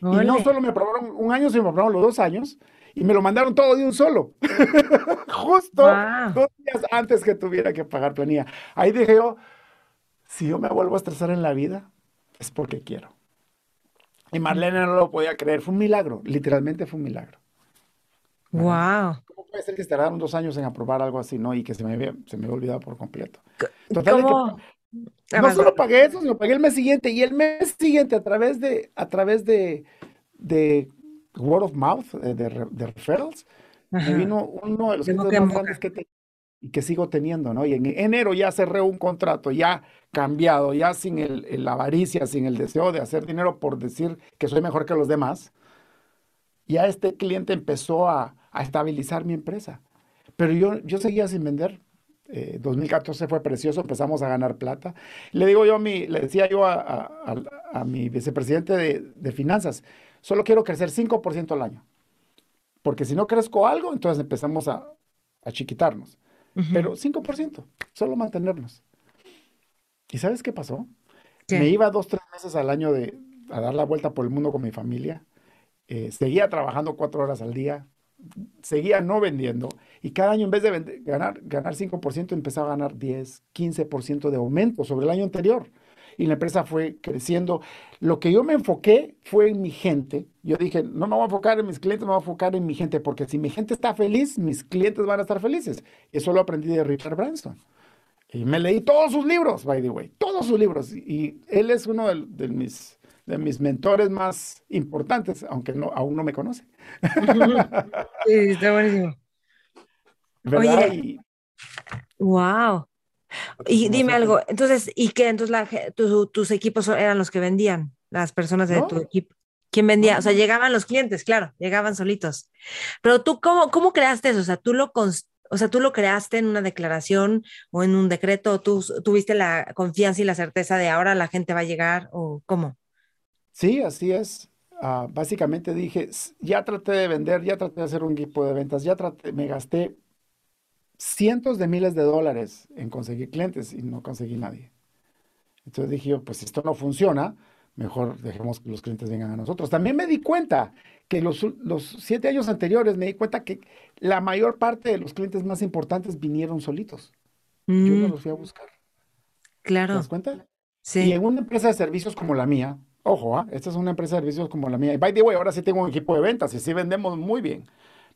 Y no solo me aprobaron un año, sino me aprobaron los dos años y me lo mandaron todo de un solo. Justo dos días antes que tuviera que pagar planilla. Ahí dije yo, si yo me vuelvo a estresar en la vida, es porque quiero. Y Marlene no lo podía creer, fue un milagro, literalmente fue un milagro. Wow. ¿Cómo puede ser que se tardaron dos años en aprobar algo así, no? Y que se me había, se me olvidado por completo. Total, que, no solo pagué eso, sino pagué el mes siguiente. Y el mes siguiente, a través de, a través de, de word of mouth, eh, de, de referrals, me vino uno de los clientes más grandes que, te, y que sigo teniendo, ¿no? Y en enero ya cerré un contrato, ya cambiado, ya sin el, la avaricia, sin el deseo de hacer dinero por decir que soy mejor que los demás. Ya este cliente empezó a, estabilizar mi empresa. Pero yo, yo seguía sin vender. 2014 eh, fue precioso, empezamos a ganar plata. Le digo yo a mi, le decía yo a, mi vicepresidente de, finanzas, solo quiero crecer 5% al año. Porque si no crezco algo, entonces empezamos a, a chiquitarnos. Pero 5%, solo mantenernos. ¿Y sabes qué pasó? Me iba dos, tres meses al año de, a dar la vuelta por el mundo con mi familia. Eh, seguía trabajando cuatro horas al día. Seguía no vendiendo. Y cada año, en vez de ganar, ganar 5%, empezaba a ganar 10, 15% de aumento sobre el año anterior. Y la empresa fue creciendo. Lo que yo me enfoqué fue en mi gente. Yo dije, no me voy a enfocar en mis clientes, me voy a enfocar en mi gente, porque si mi gente está feliz, mis clientes van a estar felices. Eso lo aprendí de Richard Branson. Y me leí todos sus libros, by the way, todos sus libros. Y él es uno de, mis, de mis mentores más importantes, aunque no, aún no me conoce. Sí, está buenísimo. Oye, wow. Y dime algo, entonces, ¿y qué? Entonces tus equipos eran los que vendían, las personas de tu equipo. ¿Quién vendía? O sea, llegaban los clientes, claro, llegaban solitos. Pero tú, ¿cómo, cómo creaste eso? O sea, tú lo, o sea, tú lo creaste en una declaración o en un decreto, tú tuviste la confianza y la certeza de ahora la gente va a llegar o cómo? Sí, así es. ah, básicamente dije, ya traté de vender, ya traté de hacer un equipo de ventas, ya traté, me gasté cientos de miles de dólares en conseguir clientes y no conseguí nadie. Entonces dije pues si esto no funciona, mejor dejemos que los clientes vengan a nosotros. También me di cuenta que los, los siete años anteriores me di cuenta que la mayor parte de los clientes más importantes vinieron solitos. Yo no mm. los fui a buscar. Claro. ¿Te das cuenta? Sí. Y en una empresa de servicios como la mía, ojo, ¿ah? esta es una empresa de servicios como la mía. Y by the way, ahora sí tengo un equipo de ventas y sí vendemos muy bien.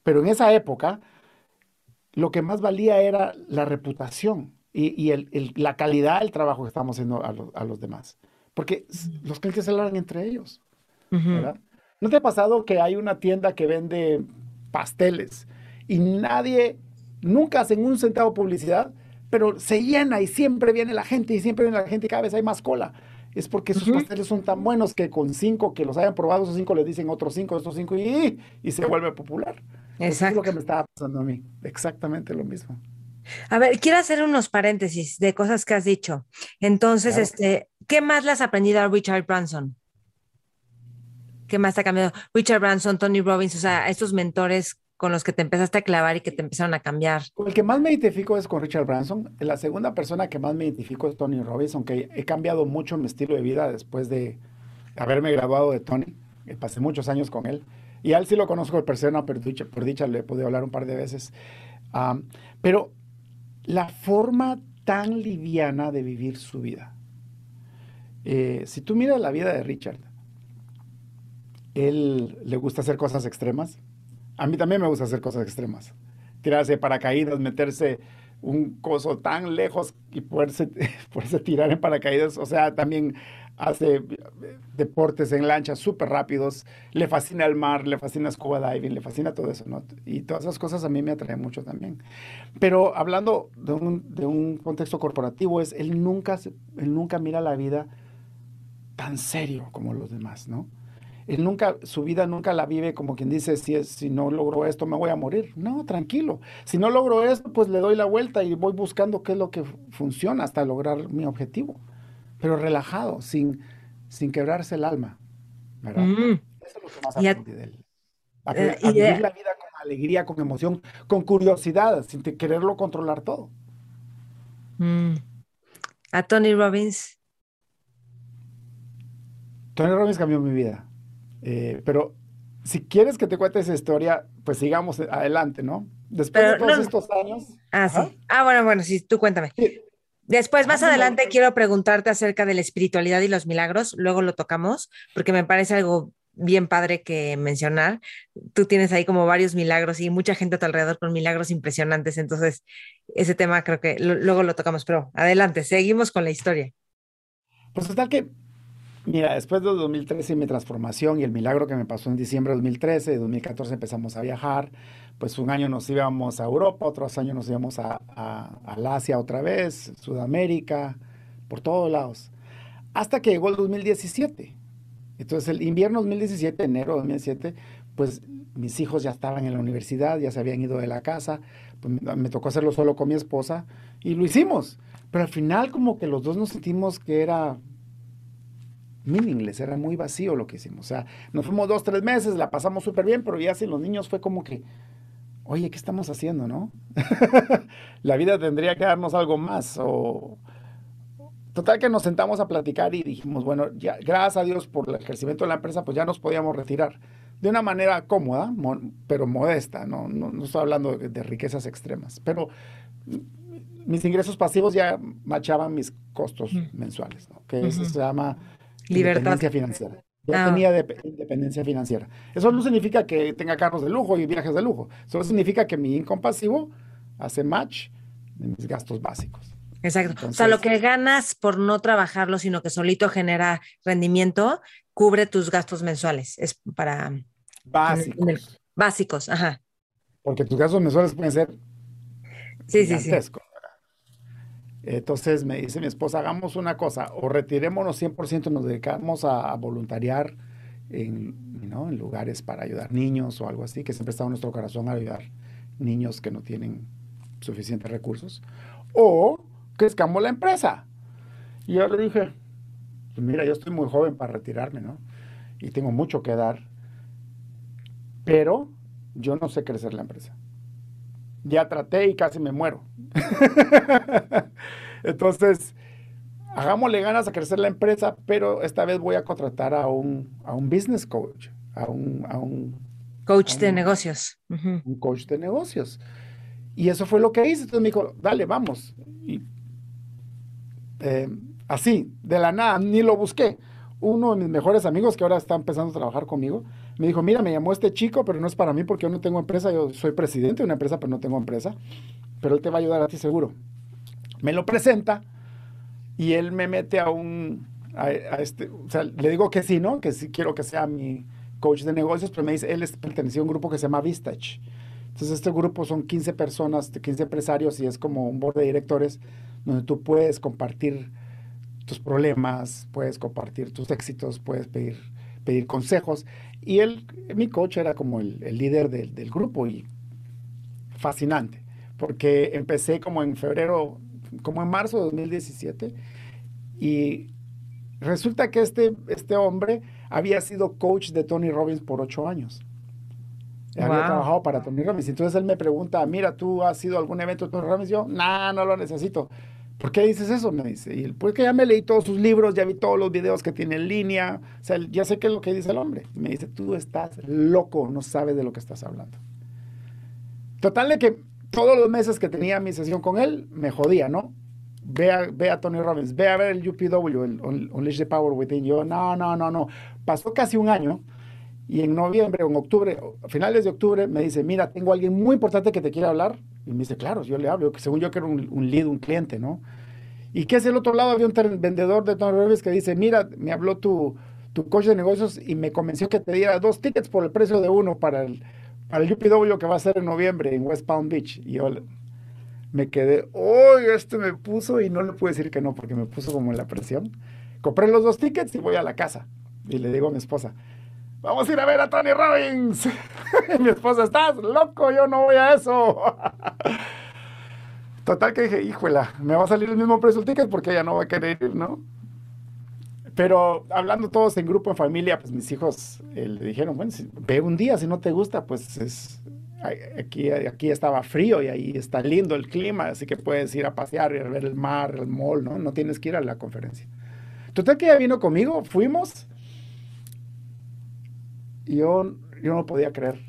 Pero en esa época, lo que más valía era la reputación y, la calidad del trabajo que estamos haciendo a, los demás. Porque los clientes se hablan entre ellos. ¿verdad? ¿No te ha pasado que hay una tienda que vende pasteles y nadie, nunca hacen un centavo publicidad, pero se llena y siempre viene la gente y siempre viene la gente y cada vez hay más cola? Es porque sus pasteles son tan buenos que con cinco que los hayan probado, esos cinco les dicen otros cinco, estos cinco y, y se vuelve popular. Eso es lo que me estaba pasando a mí. Exactamente lo mismo. A ver, quiero hacer unos paréntesis de cosas que has dicho. Entonces, este, ¿qué más le has aprendido a Richard Branson? ¿Qué más te ha cambiado? Richard Branson, Tony Robbins, o sea, estos mentores con los que te empezaste a clavar y que te empezaron a cambiar. El que más me identifico es con Richard Branson. La segunda persona que más me identifico es Tony Robbins, aunque he cambiado mucho mi estilo de vida después de haberme graduado de Tony. Pasé muchos años con él. Y a él sí lo conozco de persona, por dicha, por dicha le he podido hablar un par de veces. pero la forma tan liviana de vivir su vida. Eh, si tú miras la vida de Richard, él le gusta hacer cosas extremas. A mí también me gusta hacer cosas extremas. Tirarse paracaídas, meterse un coso tan lejos y poderse, poderse tirar en paracaídas. O sea, también hace deportes en lancha súper rápidos, le fascina el mar, le fascina scuba diving, le fascina todo eso, ¿no? Y todas esas cosas a mí me atraen mucho también. Pero hablando de un, de un contexto corporativo, es él nunca, él nunca mira la vida tan serio como los demás, ¿no? Él nunca, su vida nunca la vive como quien dice, si, es, si no logro esto me voy a morir. No, tranquilo. Si no logro esto, pues le doy la vuelta y voy buscando qué es lo que funciona hasta lograr mi objetivo pero relajado, sin, sin quebrarse el alma. ¿verdad? Mm. Eso es lo que más aprendí de él. A, eh, vivir la vida con alegría, con emoción, con curiosidad, sin quererlo controlar todo. Mm. A Tony Robbins. Tony Robbins cambió mi vida. Eh, pero si quieres que te cuente esa historia, pues sigamos adelante, ¿no? Después de todos estos años. Ah, sí. Ah, bueno, bueno, sí, tú cuéntame. Después, más adelante, quiero preguntarte acerca de la espiritualidad y los milagros. Luego lo tocamos, porque me parece algo bien padre que mencionar. Tú tienes ahí como varios milagros y mucha gente a tu alrededor con milagros impresionantes. Entonces, ese tema creo que luego lo tocamos. Pero adelante, seguimos con la historia. Pues total que, mira, después de 2013 mi transformación y el milagro que me pasó en diciembre de 2013, de 2014 empezamos a viajar pues un año nos íbamos a Europa, otros años nos íbamos a, Asia otra vez, Sudamérica, por todos lados. Hasta que llegó el 2017. Entonces el invierno 2017, enero 2017, pues mis hijos ya estaban en la universidad, ya se habían ido de la casa, pues me, tocó hacerlo solo con mi esposa y lo hicimos. Pero al final como que los dos nos sentimos que era meaningless, era muy vacío lo que hicimos. O sea, nos fuimos dos, tres meses, la pasamos súper bien, pero ya sin los niños fue como que oye, ¿qué estamos haciendo, no? la vida tendría que darnos algo más. O... Total que nos sentamos a platicar y dijimos, bueno, ya, gracias a Dios por el crecimiento de la empresa, pues ya nos podíamos retirar de una manera cómoda, pero modesta, no, no, estoy hablando de, riquezas extremas, pero mis ingresos pasivos ya machaban mis costos mensuales, ¿no? que eso se llama libertad financiera. Ya ah. tenía independencia financiera. Eso no significa que tenga carros de lujo y viajes de lujo. Eso significa que mi income pasivo hace match de mis gastos básicos. Exacto. o sea, lo que ganas por no trabajarlo, sino que solito genera rendimiento, cubre tus gastos mensuales. Es para... Básicos. Básicos, ajá. Porque tus gastos mensuales pueden ser... Sí, sí, sí. Entonces me dice mi esposa, hagamos una cosa, o retirémonos 100%, nos dedicamos a, voluntariar en, lugares para ayudar niños o algo así, que siempre está en nuestro corazón ayudar niños que no tienen suficientes recursos, o crezcamos la empresa. Y yo le dije, pues mira, yo estoy muy joven para retirarme, ¿no? y tengo mucho que dar, pero yo no sé crecer la empresa. Ya traté y casi me muero. Entonces, hagámosle ganas a crecer la empresa, pero esta vez voy a contratar a un, a un business coach, a un... A un coach de negocios. Un coach de negocios. Y eso fue lo que hice. Entonces me dijo, dale, vamos. Y eh, así, de la nada, ni lo busqué. Uno de mis mejores amigos que ahora está empezando a trabajar conmigo, me dijo, mira, me llamó este chico, pero no es para mí porque yo no tengo empresa, yo soy presidente de una empresa, pero no tengo empresa, pero él te va a ayudar a ti seguro. Me lo presenta y él me mete a un, a, este, o sea, le digo que sí, ¿no? Que sí quiero que sea mi coach de negocios, pero me dice, él es, pertenecía a un grupo que se llama Vistach. Entonces, este grupo son 15 personas, 15 empresarios y es como un board de directores donde tú puedes compartir tus problemas, puedes compartir tus éxitos, puedes pedir, pedir consejos. Y él, mi coach era como el, líder del, del, grupo y fascinante, porque empecé como en febrero, como en marzo de 2017 y resulta que este, este hombre había sido coach de Tony Robbins por ocho años. Había trabajado para Tony Robbins. Entonces él me pregunta, mira, ¿tú has ido a algún evento de Tony Robbins? Yo, no, no lo necesito. ¿Por qué dices eso? Me dice. Y él, porque ya me leí todos sus libros, ya vi todos los videos que tiene en línea. O sea, ya sé qué es lo que dice el hombre. Me dice, tú estás loco, no sabes de lo que estás hablando. Total de que todos los meses que tenía mi sesión con él, me jodía, ¿no? Ve a, ve a Tony Robbins, ve a ver el UPW, el Unleash the Power Within. Yo, no, no, no, no. Pasó casi un año y en noviembre o en octubre, a finales de octubre, me dice, mira, tengo alguien muy importante que te quiere hablar. Y me dice, claro, yo le hablo, que según yo que era un, un, lead, un cliente, ¿no? ¿Y qué es el otro lado? Había un vendedor de Tony Robbins que dice, mira, me habló tu, tu coche de negocios y me convenció que te diera dos tickets por el precio de uno para el, para el UPW que va a ser en noviembre en West Palm Beach. Y yo me quedé, ¡Uy! este me puso y no le pude decir que no porque me puso como en la presión. Compré los dos tickets y voy a la casa. Y le digo a mi esposa, vamos a ir a ver a Tony Robbins. mi esposa, estás loco, yo no voy a eso. Total que dije, híjola, me va a salir el mismo precio el ticket porque ella no va a querer ir, ¿no? Pero hablando todos en grupo, en familia, pues mis hijos eh, le dijeron, bueno, ve un día, si no te gusta, pues es, aquí, aquí estaba frío y ahí está lindo el clima, así que puedes ir a pasear y a ver el mar, el mall, ¿no? No tienes que ir a la conferencia. Total que ella vino conmigo, fuimos y yo, yo no podía creer,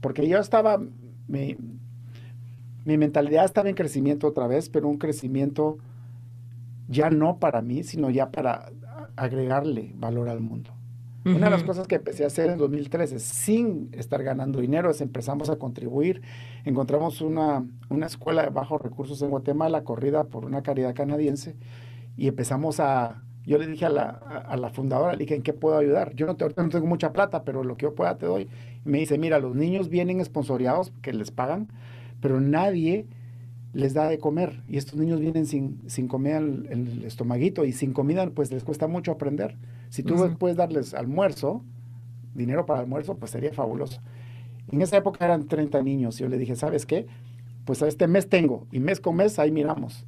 porque yo estaba, mi, mi mentalidad estaba en crecimiento otra vez, pero un crecimiento ya no para mí, sino ya para agregarle valor al mundo. Una de las cosas que empecé a hacer en 2013 sin estar ganando dinero es empezamos a contribuir. Encontramos una, una escuela de bajos recursos en Guatemala, corrida por una caridad canadiense, y empezamos a yo le dije a la, a, la fundadora, le dije, ¿en qué puedo ayudar? Yo no, te, no tengo mucha plata, pero lo que yo pueda te doy. Y me dice, mira, los niños vienen esponsoriados, que les pagan, pero nadie les da de comer. Y estos niños vienen sin, sin comer el, el estomaguito y sin comida, pues les cuesta mucho aprender. Si tú puedes darles almuerzo, dinero para almuerzo, pues sería fabuloso. En esa época eran 30 niños. Yo le dije, ¿sabes qué? Pues a este mes tengo, y mes con mes ahí miramos.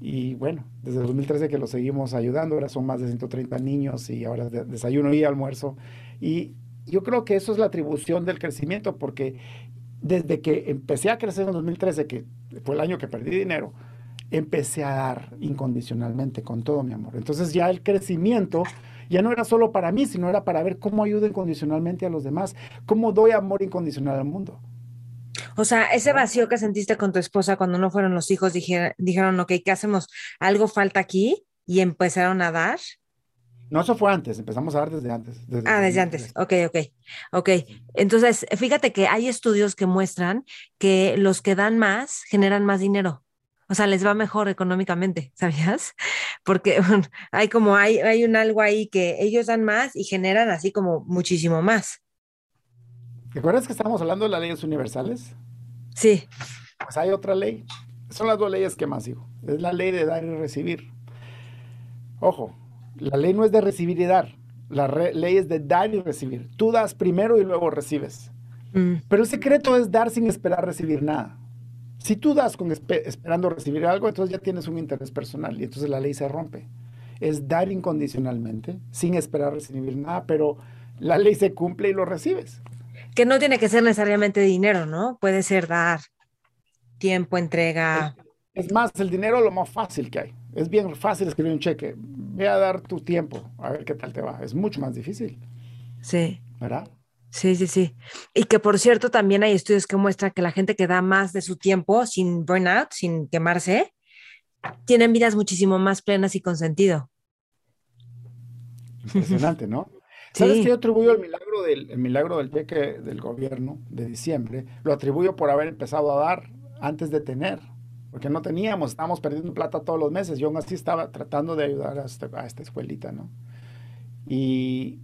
Y bueno, desde el 2013 que lo seguimos ayudando, ahora son más de 130 niños y ahora desayuno y almuerzo. Y yo creo que eso es la atribución del crecimiento, porque desde que empecé a crecer en 2013, que fue el año que perdí dinero, empecé a dar incondicionalmente con todo mi amor. Entonces ya el crecimiento ya no era solo para mí, sino era para ver cómo ayudo incondicionalmente a los demás, cómo doy amor incondicional al mundo. O sea, ese vacío que sentiste con tu esposa cuando no fueron los hijos, dijeron, dijeron ok, ¿qué hacemos? ¿Algo falta aquí? Y empezaron a dar. No, eso fue antes, empezamos a dar desde antes. ah, desde antes, ok, ok, ok. Entonces, fíjate que hay estudios que muestran que los que dan más generan más dinero. O sea, les va mejor económicamente, ¿sabías? Porque hay como, hay, hay un algo ahí que ellos dan más y generan así como muchísimo más. ¿Recuerdas que estábamos hablando de las leyes universales? Sí. Pues hay otra ley. Son las dos leyes que más digo. Es la ley de dar y recibir. Ojo, la ley no es de recibir y dar. La ley es de dar y recibir. Tú das primero y luego recibes. Mm. Pero el secreto es dar sin esperar recibir nada. Si tú das con esperando recibir algo, entonces ya tienes un interés personal y entonces la ley se rompe. Es dar incondicionalmente, sin esperar recibir nada, pero la ley se cumple y lo recibes. Que no tiene que ser necesariamente dinero, ¿no? Puede ser dar tiempo, entrega. Es, más, el dinero es lo más fácil que hay. Es bien fácil escribir un cheque. Ve a dar tu tiempo, a ver qué tal te va. Es mucho más difícil. Sí. ¿Verdad? Sí, sí, sí. Y que por cierto, también hay estudios que muestran que la gente que da más de su tiempo sin burnout, sin quemarse, tienen vidas muchísimo más plenas y con sentido. Impresionante, ¿no? ¿Sabes qué yo atribuyo el milagro del milagro del cheque del gobierno de diciembre? Lo atribuyo por haber empezado a dar antes de tener, porque no teníamos, estábamos perdiendo plata todos los meses. Yo aún así estaba tratando de ayudar a, este, a esta escuelita, ¿no? Y,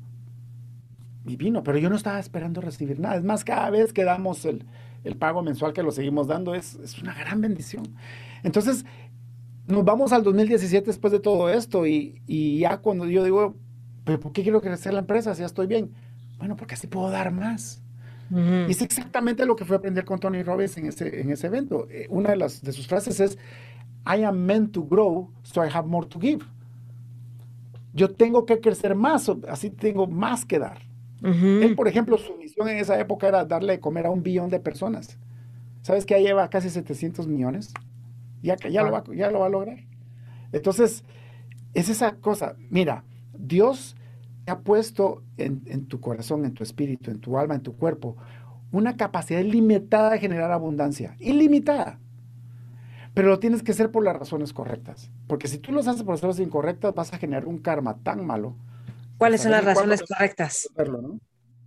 y, vino, pero yo no estaba esperando recibir nada. Es más, cada vez que damos el, el pago mensual que lo seguimos dando es, es una gran bendición. Entonces, nos vamos al 2017 después de todo esto y, y ya cuando yo digo, pero ¿por qué quiero crecer la empresa si ya estoy bien? Bueno, porque así puedo dar más. Y es exactamente lo que fue aprender con Tony Robbins en ese, en ese evento. Eh, una de, las, de sus frases es, I am meant to grow, so I have more to give. Yo tengo que crecer más, así tengo más que dar. Él, por ejemplo, su misión en esa época era darle de comer a un billón de personas. ¿Sabes que ya lleva casi 700 millones? Ya, ya, lo va, ya lo va a lograr. Entonces, es esa cosa. Mira, Dios ha puesto en, tu corazón, en tu espíritu, en tu alma, en tu cuerpo, una capacidad ilimitada de generar abundancia. Ilimitada. Pero lo tienes que hacer por las razones correctas. Porque si tú lo haces por las razones incorrectas, vas a generar un karma tan malo. ¿Cuáles son las razones correctas?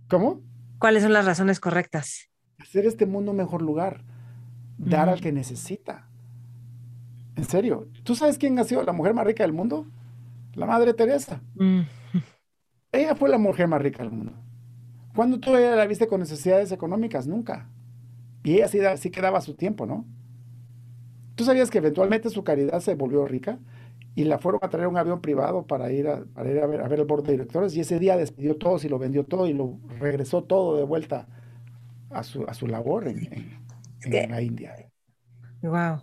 ¿Cómo? ¿Cuáles son las razones correctas? Hacer este mundo un mejor lugar. Dar al que necesita. En serio. ¿Tú sabes quién ha sido la mujer más rica del mundo? La Madre Teresa. Mm. Ella fue la mujer más rica del mundo. ¿Cuándo tú ella la viste con necesidades económicas? Nunca. Y ella sí, sí quedaba su tiempo, ¿no? ¿Tú sabías que eventualmente su caridad se volvió rica? Y la fueron a traer un avión privado para ir a, ir a, ver, el board de directores. Y ese día despidió todos y lo vendió todo y lo regresó todo de vuelta a su, a su labor en, la India. Wow.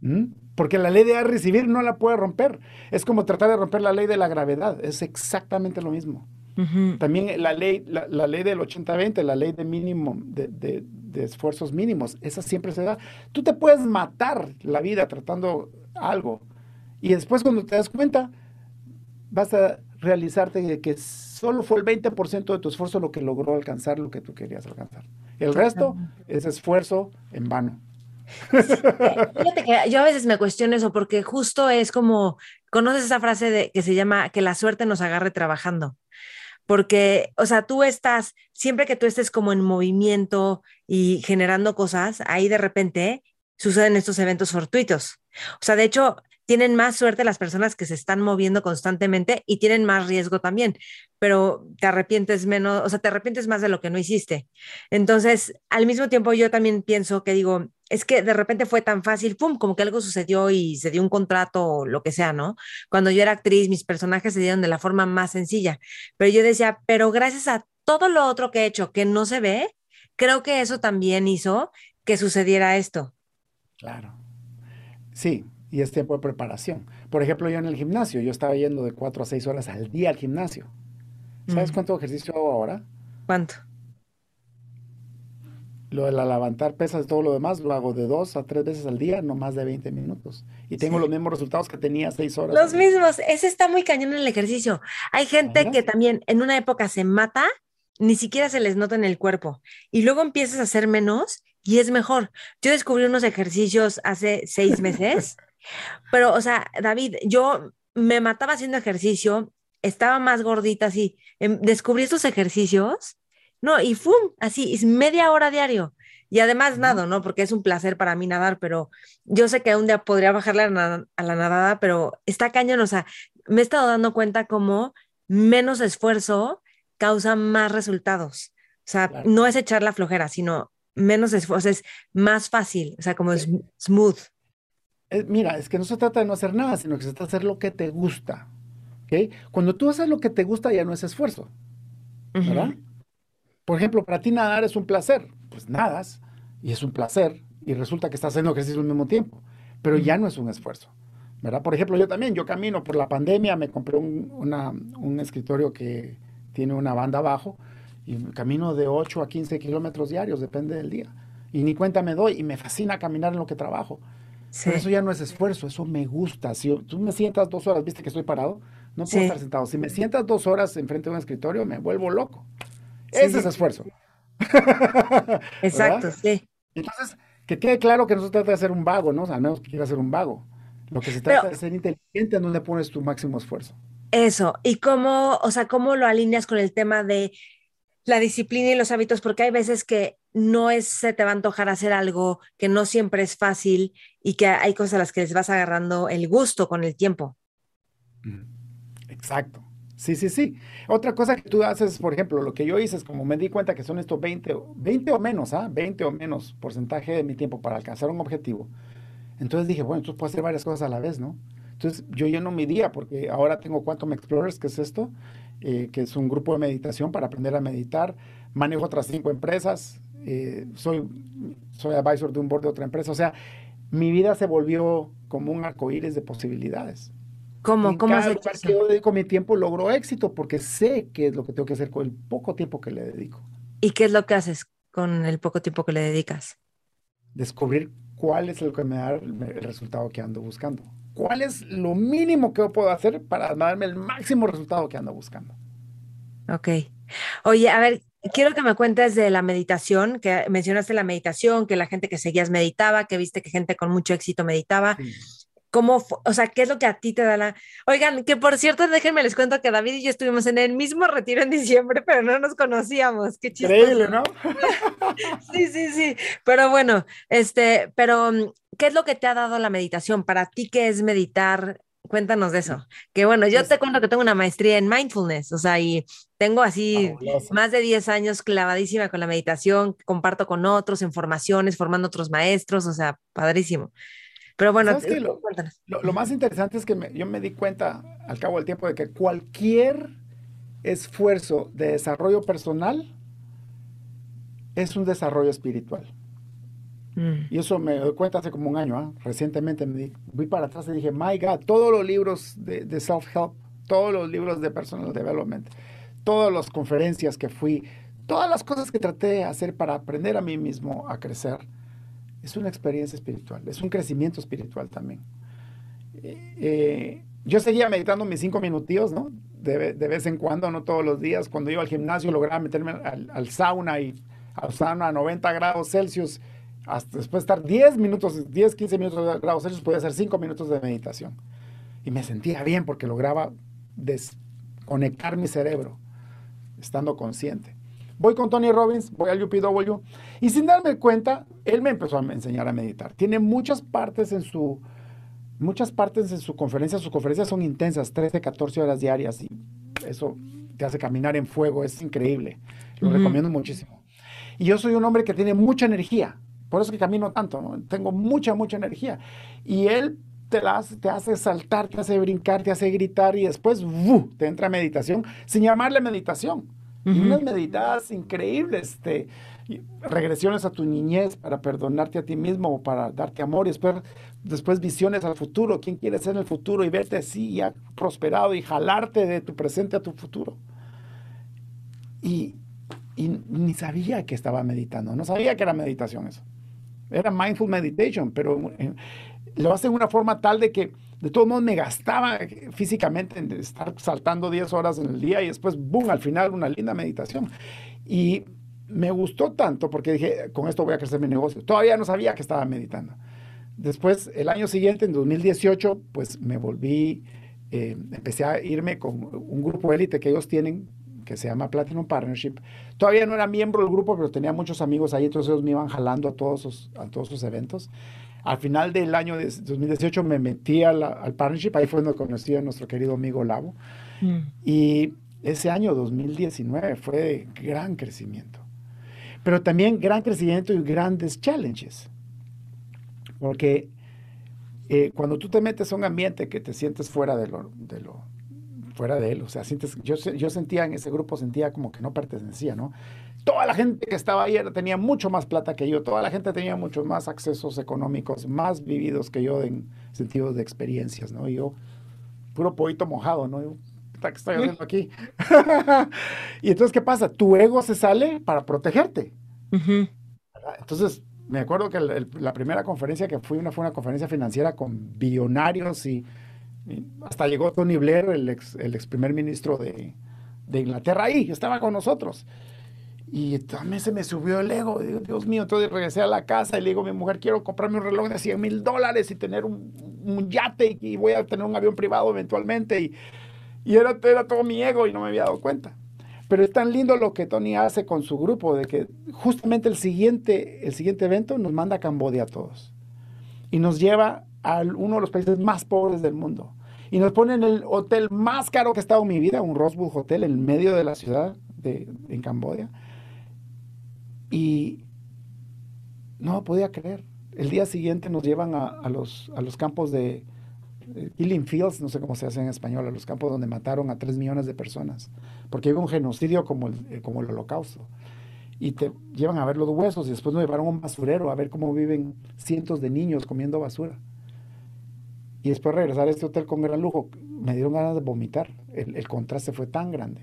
¿Mm? Porque la ley de recibir no la puede romper. Es como tratar de romper la ley de la gravedad. Es exactamente lo mismo. También la ley, la, ley del 80-20, la ley de mínimo, de, esfuerzos mínimos, esa siempre se da. Tú te puedes matar la vida tratando algo. Y después cuando te das cuenta, vas a realizarte de que solo fue el 20% de tu esfuerzo lo que logró alcanzar lo que tú querías alcanzar. El resto es esfuerzo en vano. Yo a veces me cuestiono eso porque justo es como, ¿conoces esa frase de, que se llama que la suerte nos agarre trabajando? Porque, o sea, tú estás, siempre que tú estés como en movimiento y generando cosas, ahí de repente suceden estos eventos fortuitos. O sea, de hecho, tienen más suerte las personas que se están moviendo constantemente y tienen más riesgo también, pero te arrepientes menos, o sea, te arrepientes más de lo que no hiciste. Entonces, al mismo tiempo yo también pienso que digo, es que de repente fue tan fácil, pum, como que algo sucedió y se dio un contrato o lo que sea, ¿no? Cuando yo era actriz, mis personajes se dieron de la forma más sencilla, pero yo decía, pero gracias a todo lo otro que he hecho que no se ve, creo que eso también hizo que sucediera esto. Claro. Sí, y es tiempo de preparación. Por ejemplo, yo en el gimnasio, yo estaba yendo de cuatro a seis horas al día al gimnasio. ¿Sabes mm. cuánto ejercicio hago ahora? ¿Cuánto? Lo de la levantar pesas y todo lo demás lo hago de dos a tres veces al día, no más de 20 minutos. Y tengo los mismos resultados que tenía seis horas. Los mismos. Ese está muy cañón en el ejercicio. Hay gente que también en una época se mata, ni siquiera se les nota en el cuerpo. Y luego empiezas a hacer menos y es mejor. Yo descubrí unos ejercicios hace seis meses Pero, o sea, David, yo me mataba haciendo ejercicio, estaba más gordita, así. Em, descubrí estos ejercicios, no, y ¡fum! Así, es media hora diario. Y además nado, ¿no? Porque es un placer para mí nadar, pero yo sé que un día podría bajarle a, la nadada, pero está cañón, o sea, me he estado dando cuenta como menos esfuerzo causa más resultados. O sea, no es echar la flojera, sino menos esfuerzo, es más fácil, o sea, como es smooth. Eh, mira, es que no se trata de no hacer nada, sino que se trata de hacer lo que te gusta. ¿okay? Cuando tú haces lo que te gusta ya no es esfuerzo. ¿Verdad? Por ejemplo, para ti nadar es un placer. Pues nadas y es un placer y resulta que estás haciendo ejercicio al mismo tiempo, pero ya no es un esfuerzo. ¿verdad? Por ejemplo, yo también, yo camino por la pandemia, me compré un, un escritorio que tiene una banda abajo y camino de 8 a 15 kilómetros diarios, depende del día. Y ni cuenta me doy y me fascina caminar en lo que trabajo. Pero eso ya no es esfuerzo, eso me gusta. Si tú me sientas dos horas, viste que estoy parado, no puedo estar sentado. Si me sientas dos horas enfrente de un escritorio, me vuelvo loco. Ese es esfuerzo. Exacto, sí. Entonces, que quede claro que no se trata de ser un vago, ¿no? al menos que quiera ser un vago. Lo que se trata de ser inteligente en donde pones tu máximo esfuerzo. Eso, y cómo, o sea, cómo lo alineas con el tema de la disciplina y los hábitos, porque hay veces que no es, se te va a antojar hacer algo que no siempre es fácil y que hay cosas a las que les vas agarrando el gusto con el tiempo. Exacto. Sí, sí, sí. Otra cosa que tú haces, por ejemplo, lo que yo hice es como me di cuenta que son estos 20, 20 o menos, ¿ah? 20 o menos porcentaje de mi tiempo para alcanzar un objetivo. Entonces dije, bueno, entonces puedo hacer varias cosas a la vez, ¿no? Entonces yo lleno mi día porque ahora tengo Quantum Explorers, que es esto, eh, que es un grupo de meditación para aprender a meditar. Manejo otras cinco empresas, eh, soy, soy advisor de un board de otra empresa. O sea, mi vida se volvió como un arcoíris de posibilidades. ¿Cómo? ¿Cómo cada lugar que yo dedico mi tiempo logro éxito porque sé qué es lo que tengo que hacer con el poco tiempo que le dedico. ¿Y qué es lo que haces con el poco tiempo que le dedicas? Descubrir cuál es lo que me da el resultado que ando buscando. ¿Cuál es lo mínimo que yo puedo hacer para darme el máximo resultado que ando buscando? Ok. Oye, a ver, quiero que me cuentes de la meditación, que mencionaste la meditación, que la gente que seguías meditaba, que viste que gente con mucho éxito meditaba. ¿Cómo, o sea, qué es lo que a ti te da la... Oigan, que por cierto, déjenme les cuento que David y yo estuvimos en el mismo retiro en diciembre, pero no nos conocíamos. Qué chistoso. Increíble, ¿no? sí, sí, sí. Pero bueno, este, pero mm, ¿qué es lo que te ha dado la meditación? Para ti, ¿qué es meditar? Cuéntanos de eso. Que bueno, yo pues te cuento que tengo una maestría en mindfulness, o sea, y tengo así más de 10 años clavadísima con la meditación, comparto con otros en formaciones, formando otros maestros, o sea, padrísimo. Pero bueno, lo, más interesante es que yo me di cuenta al cabo del tiempo de que cualquier esfuerzo de desarrollo personal es un desarrollo espiritual. Mm. Y eso me doy cuenta hace como un año, ¿ah? recientemente me di, fui para atrás y dije, my God, todos los libros de, de self-help, todos los libros de personal development, todas las conferencias que fui, todas las cosas que traté de hacer para aprender a mí mismo a crecer, es una experiencia espiritual, es un crecimiento espiritual también. Eh, eh, yo seguía meditando mis cinco minutillos, ¿no? De, vez en cuando, no todos los días. Cuando iba al gimnasio lograba meterme al, sauna y al sauna a 90 grados Celsius. Hasta después de estar 10 minutos, 10, 15 minutos de grados Celsius, podía hacer 5 minutos de meditación. Y me sentía bien porque lograba desconectar mi cerebro, estando consciente. Voy con Tony Robbins, voy al UPW y sin darme cuenta, él me empezó a enseñar a meditar. Tiene muchas partes en su, muchas partes en su conferencia. Sus conferencias son intensas, 13, 14 horas diarias y eso te hace caminar en fuego, es increíble. Lo recomiendo muchísimo. Y yo soy un hombre que tiene mucha energía, por eso que camino tanto, tengo mucha, mucha energía. Y él te, te hace saltar, te hace brincar, te hace gritar y después te entra meditación sin llamarle meditación y unas meditadas increíbles, este, regresiones a tu niñez para perdonarte a ti mismo o para darte amor y después, después visiones al futuro, quién quieres ser en el futuro y verte así ya prosperado y jalarte de tu presente a tu futuro. Y, y ni sabía que estaba meditando, no sabía que era meditación eso. Era mindful meditation, pero eh, lo hace de una forma tal de que de todos modos me gastaba físicamente en estar saltando 10 horas en el día y después, boom, al final una linda meditación. Y me gustó tanto porque dije, con esto voy a crecer mi negocio. Todavía no sabía que estaba meditando. Después, el año siguiente, en 2018, pues me volví, eh, empecé a irme con un grupo élite que ellos tienen que se llama Platinum Partnership. Todavía no era miembro del grupo, pero tenía muchos amigos ahí, entonces ellos me iban jalando a todos a todos sus eventos. Al final del año de 2018 me metí al, al partnership, ahí fue donde conocí a nuestro querido amigo Lavo. Mm. Y ese año 2019 fue de gran crecimiento, pero también gran crecimiento y grandes challenges. Porque eh, cuando tú te metes a un ambiente que te sientes fuera de lo, de lo fuera de él, o sea, sientes, yo, yo sentía en ese grupo, sentía como que no pertenecía, ¿no? Toda la gente que estaba ahí tenía mucho más plata que yo, toda la gente tenía muchos más accesos económicos, más vividos que yo en sentido de experiencias, ¿no? yo, puro poquito mojado, ¿no? ¿qué estoy haciendo aquí? y entonces, ¿qué pasa? Tu ego se sale para protegerte. Entonces, me acuerdo que la primera conferencia que fui una, fue una conferencia financiera con billonarios y, hasta llegó Tony Blair, el ex, el ex primer ministro de, de Inglaterra, ahí, estaba con nosotros. Y también se me subió el ego. Dios mío, entonces regresé a la casa y le digo a mi mujer, quiero comprarme un reloj de 100 mil dólares y tener un, un yate y, voy a tener un avión privado eventualmente. Y, y era, era, todo mi ego y no me había dado cuenta. Pero es tan lindo lo que Tony hace con su grupo, de que justamente el siguiente, el siguiente evento nos manda a Cambodia a todos. Y nos lleva a uno de los países más pobres del mundo. Y nos pone en el hotel más caro que he estado en mi vida, un Rosewood Hotel en medio de la ciudad de, en Cambodia y no podía creer. El día siguiente nos llevan a, los, a los campos de, Killing Fields, no sé cómo se hace en español, a los campos donde mataron a tres millones de personas, porque hubo un genocidio como el, eh, como el holocausto. Y te llevan a ver los huesos y después nos llevaron a un basurero a ver cómo viven cientos de niños comiendo basura. Y después regresar a este hotel con gran lujo, me dieron ganas de vomitar. el contraste fue tan grande.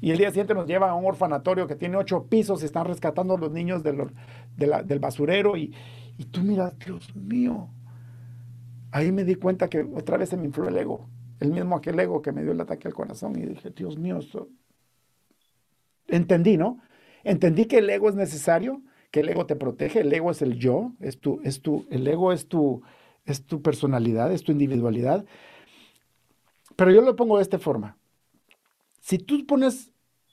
Y el día siguiente nos lleva a un orfanatorio que tiene ocho pisos y están rescatando a los niños del, del basurero. Y, tú miras, Dios mío. Ahí me di cuenta que otra vez se me infló el ego. El mismo aquel ego que me dio el ataque al corazón. Y dije, Dios mío, esto... entendí, ¿no? Entendí que el ego es necesario, que el ego te protege. El ego es el yo, es tu, es tu, el ego es tu, es tu personalidad, es tu individualidad. Pero yo lo pongo de esta forma si tú pones,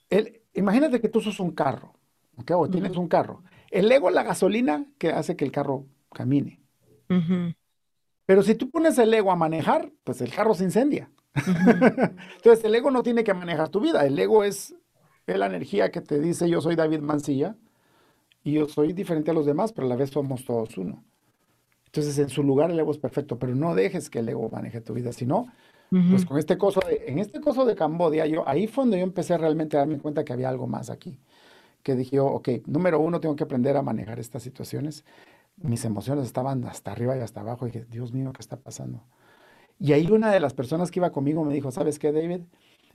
el, imagínate que tú sos un carro, ¿ok? O tienes un carro. El ego es la gasolina que hace que el carro camine. Pero si tú pones el ego a manejar, pues el carro se incendia. Entonces el ego no tiene que manejar tu vida. El ego es, la energía que te dice yo soy David Mancilla y yo soy diferente a los demás, pero a la vez somos todos uno. Entonces en su lugar el ego es perfecto, pero no dejes que el ego maneje tu vida, sino pues con este coso de, en este coso de Cambodia, yo, ahí fue donde yo empecé realmente a darme cuenta que había algo más aquí. Que dije, ok, número uno, tengo que aprender a manejar estas situaciones. Mis emociones estaban hasta arriba y hasta abajo. Y dije, Dios mío, ¿qué está pasando? Y ahí una de las personas que iba conmigo me dijo, ¿sabes qué, David?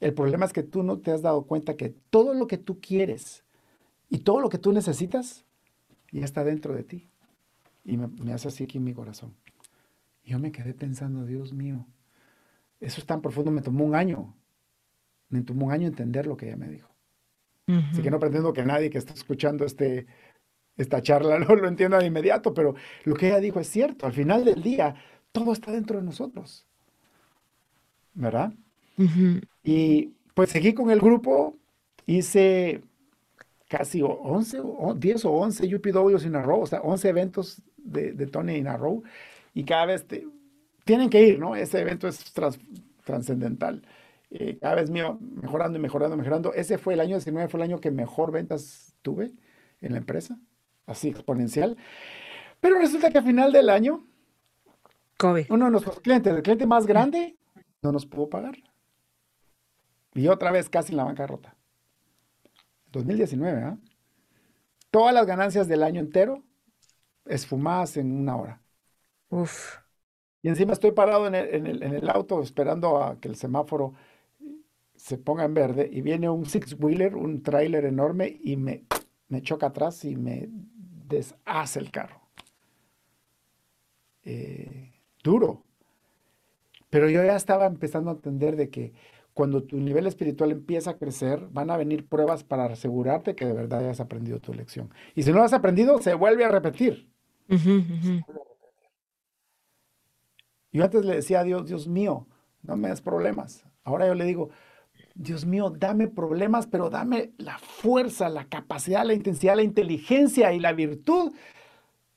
El problema es que tú no te has dado cuenta que todo lo que tú quieres y todo lo que tú necesitas ya está dentro de ti. Y me, me hace así aquí en mi corazón. Yo me quedé pensando, Dios mío, eso es tan profundo, me tomó un año. Me tomó un año entender lo que ella me dijo. Así que no pretendo que nadie que está escuchando este, esta charla no lo entienda de inmediato, pero lo que ella dijo es cierto. Al final del día, todo está dentro de nosotros. ¿Verdad? Y pues seguí con el grupo, hice casi 11, 10 o 11 UPWs in a row, o sea, 11 eventos de, de Tony in a row, y cada vez te, tienen que ir, ¿no? Ese evento es trascendental. Eh, cada vez mío, mejorando y mejorando, mejorando. Ese fue el año 19, fue el año que mejor ventas tuve en la empresa, así exponencial. Pero resulta que a final del año, uno de nuestros clientes, el cliente más grande, no nos pudo pagar. Y otra vez casi en la bancarrota. 2019, ¿ah? Todas las ganancias del año entero esfumadas en una hora. Uf. Y encima estoy parado en el, auto esperando a que el semáforo se ponga en verde y viene un six-wheeler, un trailer enorme y me, me choca atrás y me deshace el carro. Eh, duro. Pero yo ya estaba empezando a entender de que cuando tu nivel espiritual empieza a crecer, van a venir pruebas para asegurarte que de verdad hayas aprendido tu lección. Y si no lo has aprendido, se vuelve a repetir. Yo antes le decía a Dios, Dios mío, no me des problemas. Ahora yo le digo, Dios mío, dame problemas, pero dame la fuerza, la capacidad, la intensidad, la inteligencia y la virtud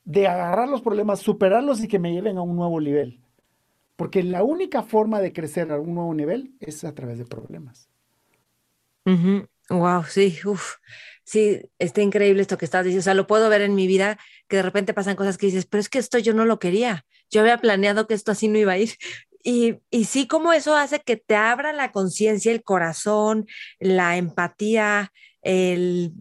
de agarrar los problemas, superarlos y que me lleven a un nuevo nivel. Porque la única forma de crecer a un nuevo nivel es a través de problemas. Wow, sí, uff. Sí, está increíble esto que estás diciendo. O sea, lo puedo ver en mi vida, que de repente pasan cosas que dices, pero es que esto yo no lo quería. Yo había planeado que esto así no iba a ir. Y, y sí, como eso hace que te abra la conciencia, el corazón, la empatía, el,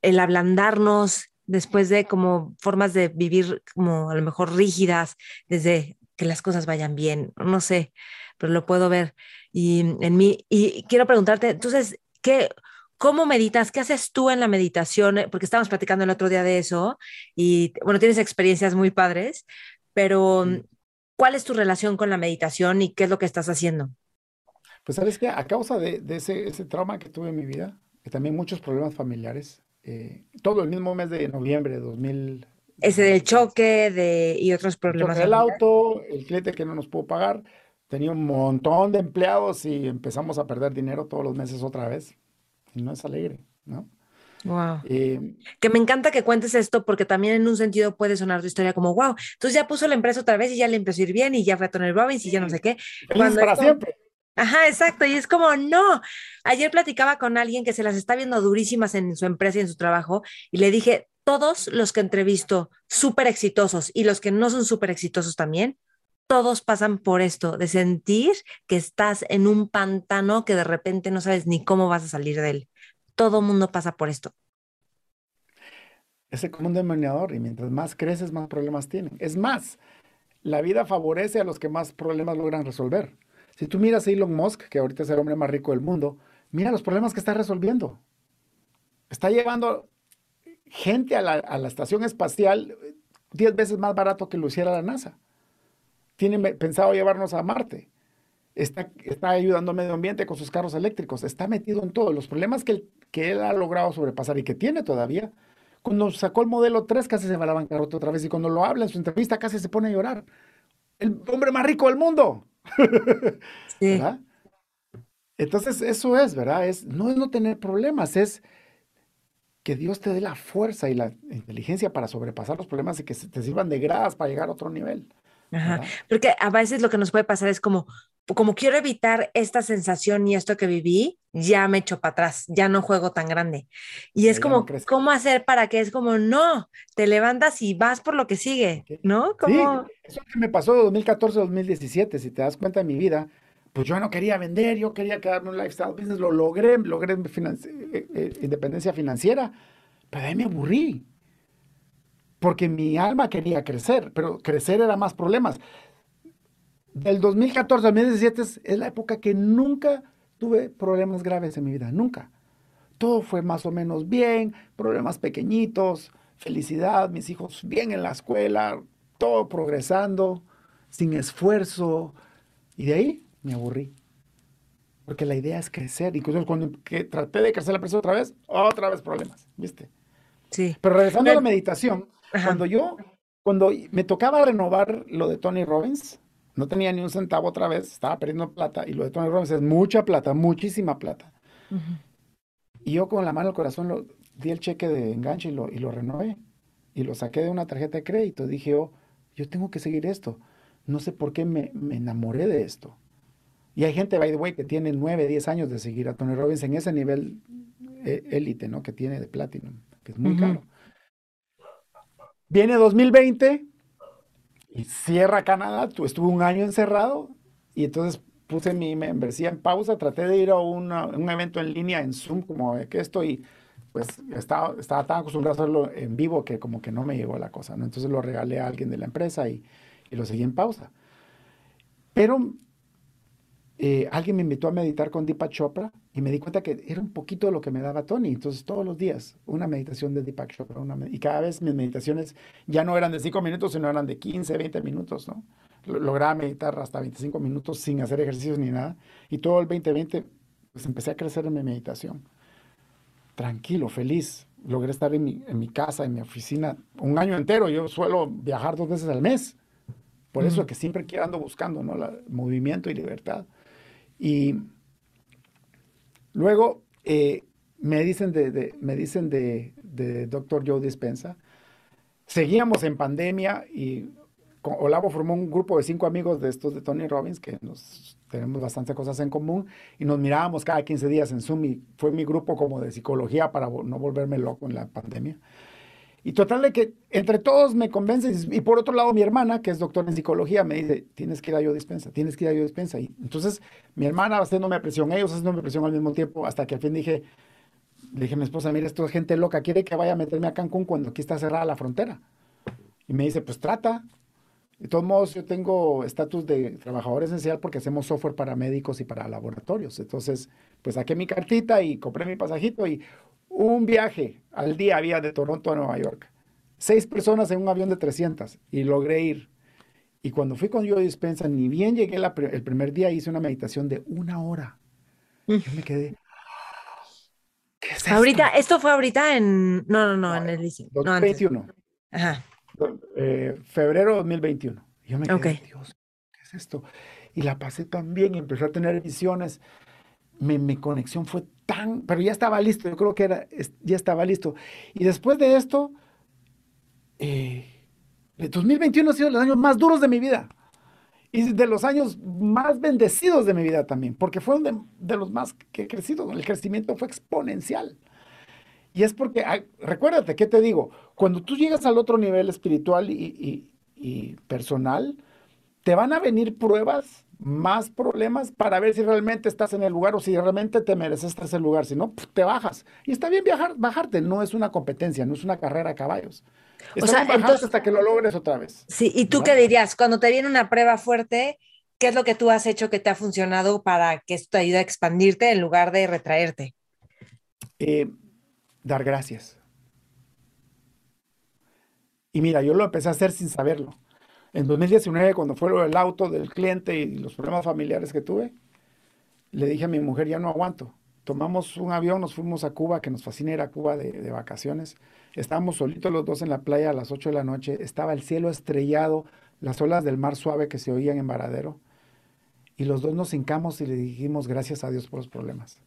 el ablandarnos después de como formas de vivir como a lo mejor rígidas desde que las cosas vayan bien, no sé, pero lo puedo ver y en mí. Y quiero preguntarte, entonces, ¿qué, ¿Cómo meditas? ¿Qué haces tú en la meditación? Porque estábamos platicando el otro día de eso y, bueno, tienes experiencias muy padres, pero ¿cuál es tu relación con la meditación y qué es lo que estás haciendo? Pues sabes que a causa de, ese, trauma que tuve en mi vida, también muchos problemas familiares, eh, todo el mismo mes de noviembre de 2000. Ese del choque de, y otros problemas. El auto, el cliente que no nos pudo pagar, tenía un montón de empleados y empezamos a perder dinero todos los meses otra vez y no es alegre, ¿no? Wow. Eh, que me encanta que cuentes esto porque también en un sentido puede sonar tu historia como, wow, entonces ya puso la empresa otra vez y ya le empezó a ir bien y ya fue a Tony Robbins y ya no sé qué. Cuando para siempre. Ajá, exacto. Y es como, no. Ayer platicaba con alguien que se las está viendo durísimas en su empresa y en su trabajo y le dije, todos los que entrevisto súper exitosos y los que no son súper exitosos también, todos pasan por esto, de sentir que estás en un pantano que de repente no sabes ni cómo vas a salir de él. Todo mundo pasa por esto. Es como un denominador y mientras más creces, más problemas tienen. Es más, la vida favorece a los que más problemas logran resolver. Si tú miras a Elon Musk, que ahorita es el hombre más rico del mundo, mira los problemas que está resolviendo. Está llevando gente a la, a la estación espacial 10 veces más barato que lo hiciera la NASA tiene pensado llevarnos a Marte. Está, está ayudando al medio ambiente con sus carros eléctricos, está metido en todo. Los problemas que él, que él ha logrado sobrepasar y que tiene todavía, cuando sacó el modelo 3 casi se va a la bancarrota otra vez y cuando lo habla en su entrevista casi se pone a llorar. El hombre más rico del mundo. Sí. Entonces eso es, ¿verdad? Es, no es no tener problemas, es que Dios te dé la fuerza y la inteligencia para sobrepasar los problemas y que te sirvan de gradas para llegar a otro nivel. Ajá. Porque a veces lo que nos puede pasar es como, como quiero evitar esta sensación y esto que viví, ya me echo para atrás, ya no juego tan grande. Y es como, ¿cómo hacer para que es como, no, te levantas y vas por lo que sigue, ¿no? Como... Sí, eso que me pasó de 2014 a 2017, si te das cuenta de mi vida, pues yo no quería vender, yo quería quedarme un lifestyle business, lo logré, logré eh, eh, independencia financiera, pero ahí me aburrí porque mi alma quería crecer, pero crecer era más problemas. Del 2014 al 2017 es la época que nunca tuve problemas graves en mi vida, nunca. Todo fue más o menos bien, problemas pequeñitos, felicidad, mis hijos bien en la escuela, todo progresando, sin esfuerzo. Y de ahí me aburrí. Porque la idea es crecer. Incluso cuando traté de crecer la presión otra vez, otra vez problemas, ¿viste? Sí. Pero regresando a la meditación, cuando yo, cuando me tocaba renovar lo de Tony Robbins, no tenía ni un centavo otra vez, estaba perdiendo plata, y lo de Tony Robbins es mucha plata, muchísima plata. Y yo con la mano al corazón lo, di el cheque de enganche y lo, y lo renové. Y lo saqué de una tarjeta de crédito. Dije, oh, yo tengo que seguir esto. No sé por qué me, me enamoré de esto. Y hay gente, by the way, que tiene 9, 10 años de seguir a Tony Robbins en ese nivel eh, élite, ¿no? Que tiene de Platinum, que es muy caro. Viene 2020 y cierra Canadá. Estuve un año encerrado y entonces puse mi membresía en pausa. Traté de ir a un evento en línea en Zoom, como que esto, y pues estaba, estaba tan acostumbrado a hacerlo en vivo que como que no me llegó la cosa. ¿no? Entonces lo regalé a alguien de la empresa y, y lo seguí en pausa. Pero eh, alguien me invitó a meditar con Deepak Chopra y me di cuenta que era un poquito de lo que me daba Tony. Entonces, todos los días, una meditación de Deepak Chopra. y cada vez mis meditaciones ya no eran de 5 minutos, sino eran de 15, 20 minutos, ¿no? Lograba meditar hasta 25 minutos sin hacer ejercicios ni nada. Y todo el 2020, pues empecé a crecer en mi meditación. Tranquilo, feliz. Logré estar en mi, en mi casa, en mi oficina, un año entero. Yo suelo viajar dos veces al mes. Por eso es que siempre ando buscando, ¿no? La, movimiento y libertad. Y luego eh, me dicen de, me dicen de, de. Joe Dispensa, seguíamos en pandemia y Olavo formó un grupo de cinco amigos de estos de Tony Robbins, que nos tenemos bastantes cosas en común, y nos mirábamos cada 15 días en Zoom, y fue mi grupo como de psicología para no volverme loco en la pandemia. Y total de que entre todos me convencen. Y por otro lado, mi hermana, que es doctora en psicología, me dice, tienes que ir a yo dispensa, tienes que ir a yo dispensa. Y entonces mi hermana haciéndome presión, ellos haciéndome presión al mismo tiempo, hasta que al fin dije, le dije a mi esposa, mira, esto es gente loca, quiere que vaya a meterme a Cancún cuando aquí está cerrada la frontera. Y me dice, pues trata. De todos modos, yo tengo estatus de trabajador esencial porque hacemos software para médicos y para laboratorios. Entonces, pues saqué mi cartita y compré mi pasajito y un viaje al día había de Toronto a Nueva York. Seis personas en un avión de 300 y logré ir. Y cuando fui con yo dispensa, ni bien llegué el primer día, hice una meditación de una hora. Yo me quedé. ¿Qué es ahorita, esto? fue ahorita en. No, no, no, en el 2021. Ajá. Eh, febrero 2021. Yo me quedé, Dios, ¿qué es esto? Y la pasé tan bien, empecé a tener visiones. Mi, conexión fue tan, pero ya estaba listo, yo creo que era, ya estaba listo. Y después de esto, eh, 2021 ha sido los años más duros de mi vida y de los años más bendecidos de mi vida también, porque fueron de, los más que he. El crecimiento fue exponencial. Y es porque, recuérdate, ¿qué te digo? Cuando tú llegas al otro nivel espiritual y, personal, te van a venir pruebas, más problemas para ver si realmente estás en el lugar o si realmente te mereces estar en el lugar. Si no, te bajas. Y está bien viajar, bajarte, no es una competencia, no es una carrera a caballos o sea, entonces, hasta que lo logres otra vez. Sí, ¿y tú qué dirías? Cuando te viene una prueba fuerte, ¿qué es lo que tú has hecho que te ha funcionado para que esto te ayude a expandirte en lugar de retraerte? Eh, dar gracias. Y mira, yo lo empecé a hacer sin saberlo. En 2019, cuando fue el auto del cliente y los problemas familiares que tuve, le dije a mi mujer, ya no aguanto. Tomamos un avión, nos fuimos a Cuba, que nos fascina ir a Cuba de, de vacaciones. Estábamos solitos los dos en la playa a las 8 de la noche, estaba el cielo estrellado, las olas del mar suave que se oían en Varadero, y los dos nos hincamos y le dijimos gracias a Dios por los problemas.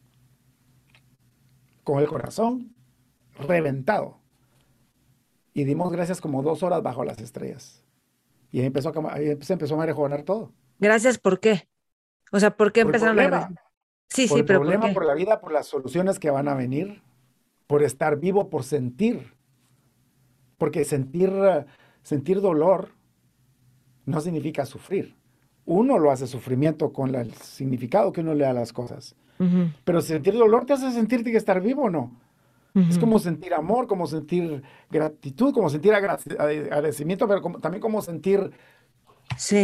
Con el corazón reventado. Y dimos gracias como dos horas bajo las estrellas. Y ahí empezó a, ahí se empezó a mejorar todo. Gracias, ¿por qué? O sea, ¿por qué empezaron a... Sí, por sí, el pero problema, por la vida, por las soluciones que van a venir, por estar vivo, por sentir. Porque sentir, sentir dolor no significa sufrir. Uno lo hace sufrimiento con el significado que uno le da a las cosas. Pero sentir dolor te hace sentirte que estar vivo o no. Es como sentir amor, como sentir gratitud, como sentir agradecimiento, pero también como sentir,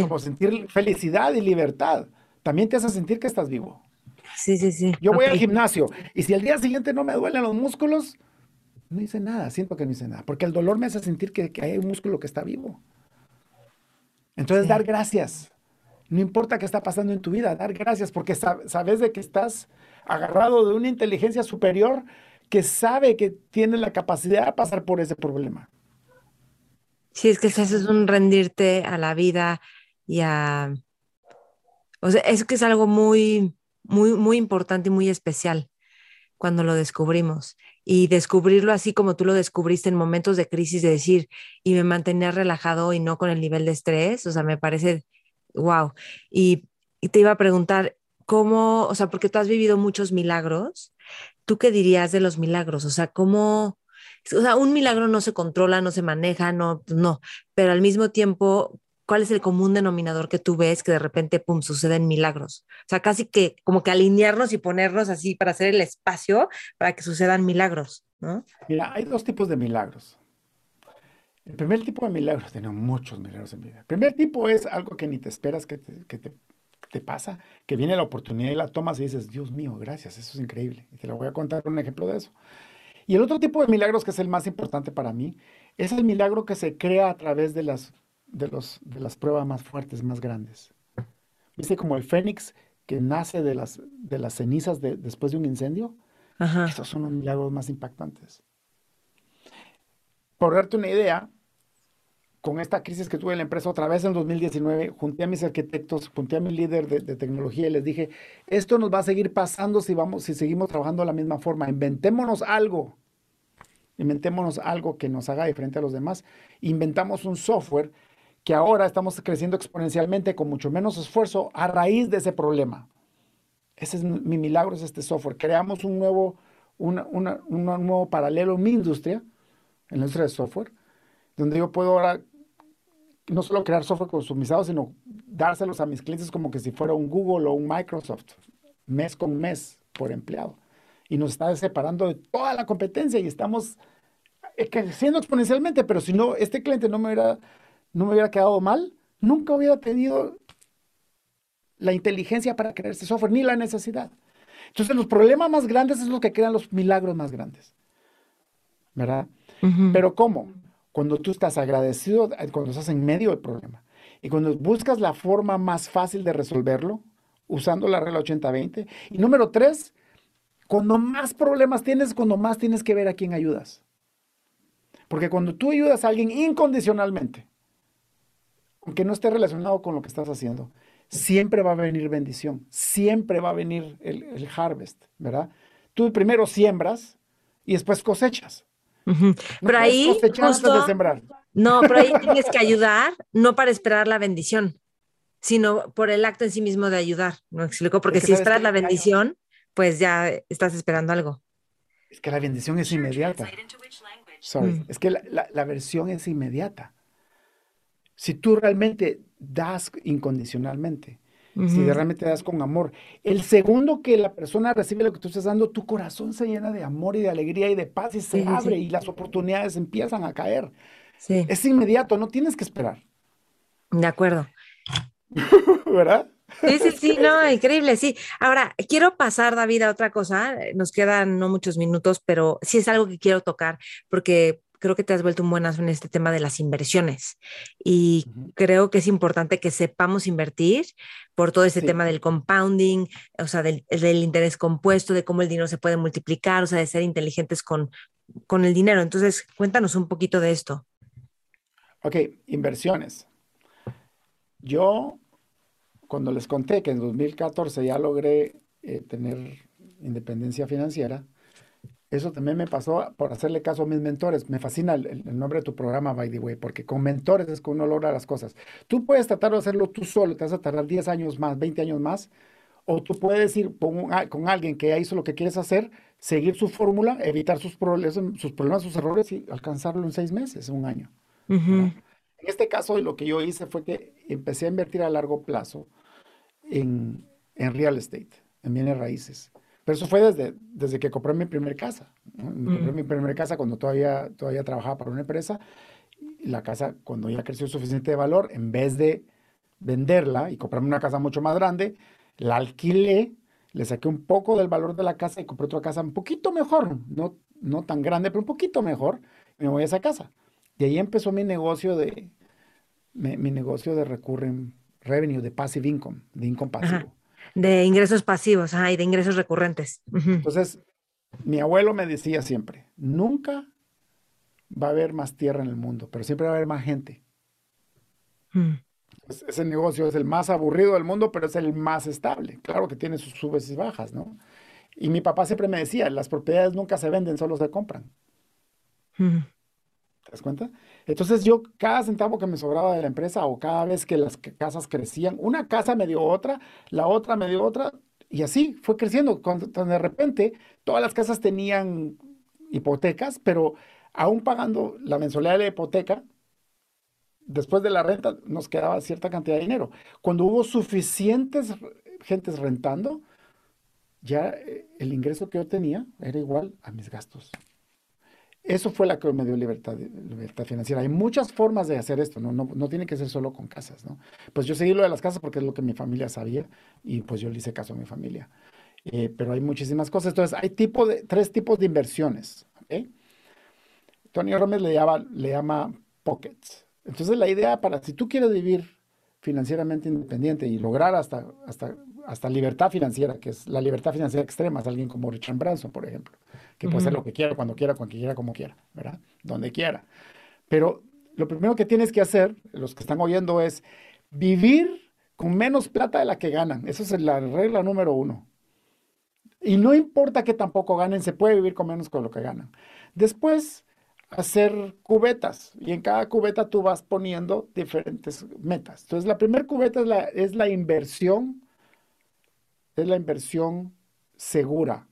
como sentir felicidad y libertad. También te hace sentir que estás vivo. Sí, sí, sí. Yo voy al gimnasio y si al día siguiente no me duelen los músculos, no hice nada, siento que no hice nada, porque el dolor me hace sentir que, hay un músculo que está vivo. Entonces, dar gracias. No importa qué está pasando en tu vida, dar gracias, porque sabes de que estás agarrado de una inteligencia superior que sabe que tiene la capacidad de pasar por ese problema. Sí, es que eso es un rendirte a la vida y a... O sea, es que es algo muy, muy, muy importante y muy especial cuando lo descubrimos y descubrirlo así como tú lo descubriste en momentos de crisis, de decir, y me mantener relajado y no con el nivel de estrés, o sea, me parece wow. Y, te iba a preguntar, ¿cómo, o sea, porque tú has vivido muchos milagros, ¿tú qué dirías de los milagros? O sea, ¿cómo, o sea, un milagro no se controla, no se maneja, no, no, pero al mismo tiempo, ¿cuál es el común denominador que tú ves que de repente, pum, suceden milagros? O sea, casi que como que alinearnos y ponernos así para hacer el espacio para que sucedan milagros, ¿no? Mira, hay dos tipos de milagros. El primer tipo de milagros, tenemos muchos milagros en vida. El primer tipo es algo que ni te esperas que te, pasa, que viene la oportunidad y la tomas y dices, Dios mío, gracias, eso es increíble. Y te lo voy a contar un ejemplo de eso. Y el otro tipo de milagros, que es el más importante para mí, es el milagro que se crea a través de las de, los, de las pruebas más fuertes, más grandes. ¿Viste como el fénix que nace de las, de las cenizas de, después de un incendio? Esos son los milagros más impactantes. Por darte una idea, con esta crisis que tuve en la empresa otra vez en 2019, junté a mis arquitectos, junté a mi líder de, de, tecnología y les dije, esto nos va a seguir pasando si, vamos, si seguimos trabajando de la misma forma, inventémonos algo, inventémonos algo que nos haga diferente a los demás, inventamos un software que ahora estamos creciendo exponencialmente con mucho menos esfuerzo a raíz de ese problema. Ese es mi milagro, es este software. Creamos un nuevo, un nuevo paralelo en mi industria, en la industria de software, donde yo puedo ahora no solo crear software customizado, sino dárselos a mis clientes como que si fuera un Google o un Microsoft, mes con mes por empleado. Y nos está separando de toda la competencia y estamos creciendo exponencialmente, pero si no, este cliente no me hubiera no me hubiera quedado mal, nunca hubiera tenido la inteligencia para crear ese software, ni la necesidad. Entonces, los problemas más grandes es lo que crean los milagros más grandes. ¿Verdad? Pero ¿cómo? Cuando tú estás agradecido, eh, cuando estás en medio del problema y cuando buscas la forma más fácil de resolverlo, usando la regla 80-20. Y número tres, cuando más problemas tienes, cuando más tienes que ver a quién ayudas. Porque cuando tú ayudas a alguien incondicionalmente, aunque no esté relacionado con lo que estás haciendo, siempre va a venir bendición, siempre va a venir el, harvest, ¿verdad? Tú primero siembras y después cosechas. Pero ahí, No, pero ahí tienes que ayudar, no para esperar la bendición, sino por el acto en sí mismo de ayudar. ¿No explico? Porque si esperas la bendición, pues ya estás esperando algo. Es que la bendición es inmediata. Sorry, mm. es que la, la versión es inmediata. Si tú realmente das incondicionalmente, si realmente das con amor, el segundo que la persona recibe lo que tú estás dando, tu corazón se llena de amor y de alegría y de paz y se abre y las oportunidades empiezan a caer. Es inmediato, no tienes que esperar. De acuerdo. ¿Verdad? Sí, sí, sí, no, increíble, sí. Ahora, quiero pasar, David, a otra cosa. Nos quedan no muchos minutos, pero sí es algo que quiero tocar porque creo que te has vuelto un buenazo en este tema de las inversiones y creo que es importante que sepamos invertir por todo ese tema del compounding, o sea, del, interés compuesto, de cómo el dinero se puede multiplicar, o sea, de ser inteligentes con, con el dinero. Entonces, cuéntanos un poquito de esto. Ok, inversiones. Yo, cuando les conté que en 2014 ya logré eh, tener independencia financiera, eso también me pasó por hacerle caso a mis mentores. Me fascina el, nombre de tu programa, by the way, porque con mentores es que uno logra las cosas. Tú puedes tratar de hacerlo tú solo, te vas a tardar 10 años más, 20 años más, o tú puedes ir con, con alguien que ya hizo lo que quieres hacer, seguir su fórmula, evitar sus, problemas, sus problemas, sus errores y alcanzarlo en seis meses, un año. En este caso, lo que yo hice fue que empecé a invertir a largo plazo en, en real estate, en bienes raíces. Pero eso fue desde, desde que compré mi primera casa. Compré mm. mi primera casa cuando todavía, todavía trabajaba para una empresa. Y la casa, cuando ya creció suficiente de valor, en vez de venderla y comprarme una casa mucho más grande, la alquilé, le saqué un poco del valor de la casa y compré otra casa un poquito mejor, no, no tan grande, pero un poquito mejor. Y me voy a esa casa. Y ahí empezó mi negocio de, mi, negocio de recurring revenue, de passive income, de income pasivo. De ingresos pasivos y de ingresos recurrentes. Entonces, mi abuelo me decía siempre, nunca va a haber más tierra en el mundo, pero siempre va a haber más gente. Mm. ese negocio es el más aburrido del mundo, pero es el más estable. Claro que tiene sus subes y bajas, ¿no? Y mi papá siempre me decía, las propiedades nunca se venden, solo se compran. Mm. ¿Te das cuenta? Entonces yo cada centavo que me sobraba de la empresa o cada vez que las casas crecían, una casa me dio otra, la otra me dio otra, y así fue creciendo. Cuando, de repente todas las casas tenían hipotecas, pero aún pagando la mensualidad de la hipoteca, después de la renta nos quedaba cierta cantidad de dinero. Cuando hubo suficientes gentes rentando, ya eh, el ingreso que yo tenía era igual a mis gastos. Eso fue la que me dio libertad, libertad financiera. Hay muchas formas de hacer esto, ¿no? No, tiene que ser solo con casas, ¿no? Pues yo seguí lo de las casas porque es lo que mi familia sabía y pues yo le hice caso a mi familia. Eh, pero hay muchísimas cosas. Entonces, hay tipo de, tres tipos de inversiones, ¿ok? Tony Romes le llama, le llama pockets. Entonces, la idea para, si tú quieres vivir financieramente independiente y lograr hasta, hasta, hasta libertad financiera, que es la libertad financiera extrema, es alguien como Richard Branson, por ejemplo que puede ser lo que quiera, cuando quiera, cuando quiera, como quiera, ¿verdad? Donde quiera. Pero lo primero que tienes que hacer, los que están oyendo, es vivir con menos plata de la que ganan. Esa es la regla número uno. Y no importa que tampoco ganen, se puede vivir con menos con lo que ganan. Después, hacer cubetas. Y en cada cubeta tú vas poniendo diferentes metas. Entonces, la primera cubeta es la, es la inversión, es la inversión segura.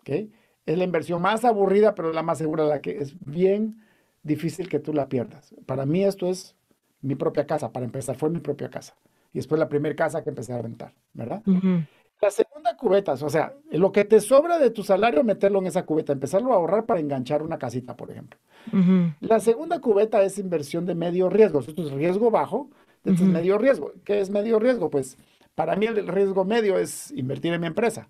¿okay? es la inversión más aburrida, pero la más segura, la que es bien difícil que tú la pierdas. Para mí esto es mi propia casa, para empezar, fue mi propia casa. Y después la primera casa que empecé a rentar, ¿verdad? La segunda cubeta, o sea, lo que te sobra de tu salario, meterlo en esa cubeta, empezarlo a ahorrar para enganchar una casita, por ejemplo. La segunda cubeta es inversión de medio riesgo. Esto es riesgo bajo, es medio riesgo. ¿Qué es medio riesgo? Pues para mí el riesgo medio es invertir en mi empresa,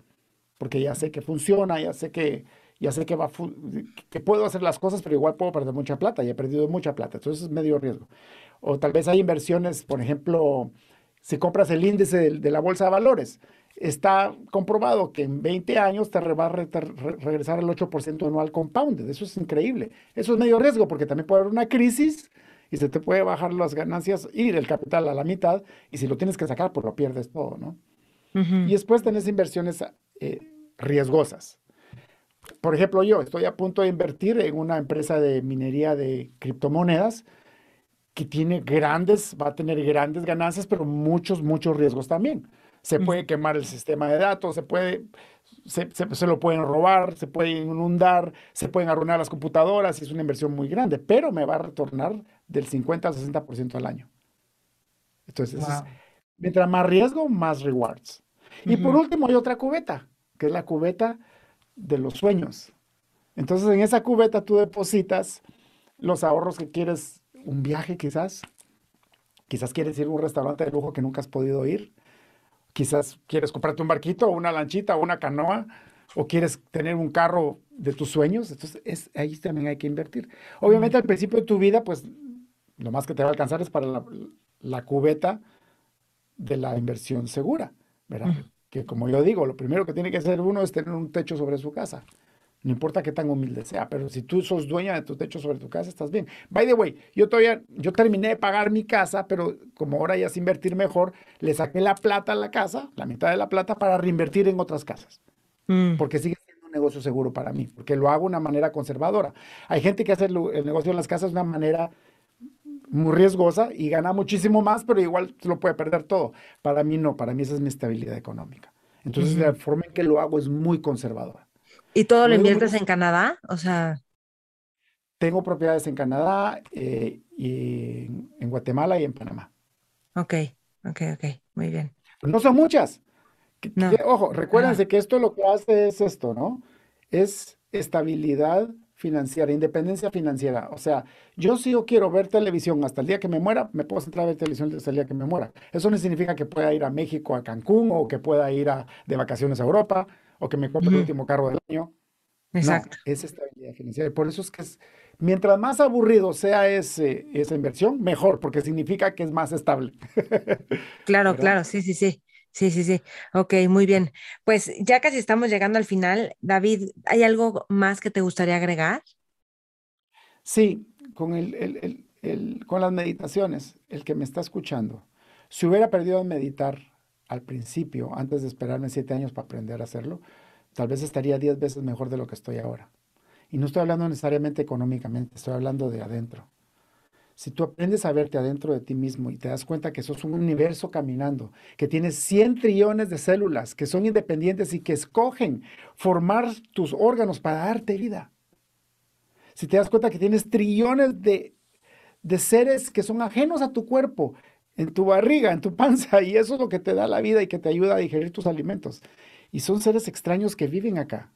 porque ya sé que funciona, ya sé que, ya sé que, va que puedo hacer las cosas, pero igual puedo perder mucha plata y he perdido mucha plata. Entonces es medio riesgo. O tal vez hay inversiones, por ejemplo, si compras el índice de, la bolsa de valores, está comprobado que en 20 años te va a regresar el 8% anual compounded. Eso es increíble. Eso es medio riesgo porque también puede haber una crisis y se te puede bajar las ganancias y el capital a la mitad y si lo tienes que sacar, pues lo pierdes todo, ¿no? Y después tenés inversiones eh, riesgosas. Por ejemplo, yo estoy a punto de invertir en una empresa de minería de criptomonedas que tiene grandes, va a tener grandes ganancias, pero muchos, muchos riesgos también. Se puede quemar el sistema de datos, se puede, se, se, lo pueden robar, se pueden inundar, se pueden arruinar las computadoras, y es una inversión muy grande, pero me va a retornar del 50 al 60% al año. Entonces, mientras más riesgo, más rewards. Y por último hay otra cubeta, que es la cubeta de los sueños. Entonces, en esa cubeta tú depositas los ahorros que quieres, un viaje quizás, quizás quieres ir a un restaurante de lujo que nunca has podido ir, quizás quieres comprarte un barquito o una lanchita o una canoa, o quieres tener un carro de tus sueños, entonces es, ahí también hay que invertir. Obviamente al principio de tu vida, pues lo más que te va a alcanzar es para la, cubeta de la inversión segura, ¿verdad? Que como yo digo, lo primero que tiene que hacer uno es tener un techo sobre su casa. No importa qué tan humilde sea, pero si tú sos dueña de tu techo sobre tu casa, estás bien. By the way, yo todavía, yo terminé de pagar mi casa, pero como ahora ya es invertir mejor, le saqué la plata a la casa, la mitad de la plata, para reinvertir en otras casas. Mm. Porque sigue siendo un negocio seguro para mí, porque lo hago de una manera conservadora. Hay gente que hace el, el negocio en las casas de una manera muy riesgosa y gana muchísimo más, pero igual lo puede perder todo. Para mí no, para mí esa es mi estabilidad económica. Entonces la forma en que lo hago es muy conservadora. ¿Y todo lo inviertes en Canadá? O sea... Tengo propiedades en Canadá, eh, y en, Guatemala y en Panamá. Ok, ok, ok, muy bien. No son muchas. ojo, recuérdense que esto lo que hace es esto, ¿no? Es estabilidad financiera, independencia financiera. O sea, yo si yo quiero ver televisión hasta el día que me muera, me puedo centrar a ver televisión hasta el día que me muera. Eso no significa que pueda ir a México, a Cancún, o que pueda ir a, de vacaciones a Europa, o que me compre el último carro del año. Exacto. No, es estabilidad financiera. Por eso es que es, mientras más aburrido sea ese, esa inversión, mejor, porque significa que es más estable. claro, claro, sí, sí, sí. Sí, sí, sí. Ok, muy bien. Pues ya casi estamos llegando al final. David, ¿hay algo más que te gustaría agregar? Sí, con, el, con las meditaciones, el que me está escuchando, si hubiera perdido de meditar al principio, antes de esperarme siete años para aprender a hacerlo, tal vez estaría diez veces mejor de lo que estoy ahora. Y no estoy hablando necesariamente económicamente, estoy hablando de adentro. Si tú aprendes a verte adentro de ti mismo y te das cuenta que sos un universo caminando, que tienes 100 trillones de células que son independientes y que escogen formar tus órganos para darte vida. Si te das cuenta que tienes trillones de, de seres que son ajenos a tu cuerpo, en tu barriga, en tu panza, y eso es lo que te da la vida y que te ayuda a digerir tus alimentos. Y son seres extraños que viven acá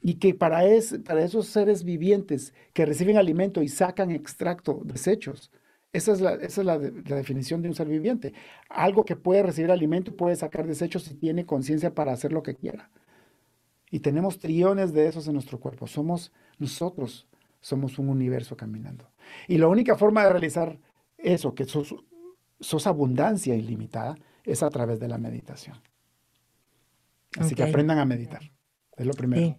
y que para, para esos seres vivientes que reciben alimento y sacan extracto, desechos, esa es, la, esa es la, definición de un ser viviente. Algo que puede recibir alimento puede sacar desechos y tiene conciencia para hacer lo que quiera. Y tenemos trillones de esos en nuestro cuerpo. Somos nosotros, somos un universo caminando. Y la única forma de realizar eso, que sos, sos abundancia ilimitada, es a través de la meditación. Así que aprendan a meditar. Es lo primero.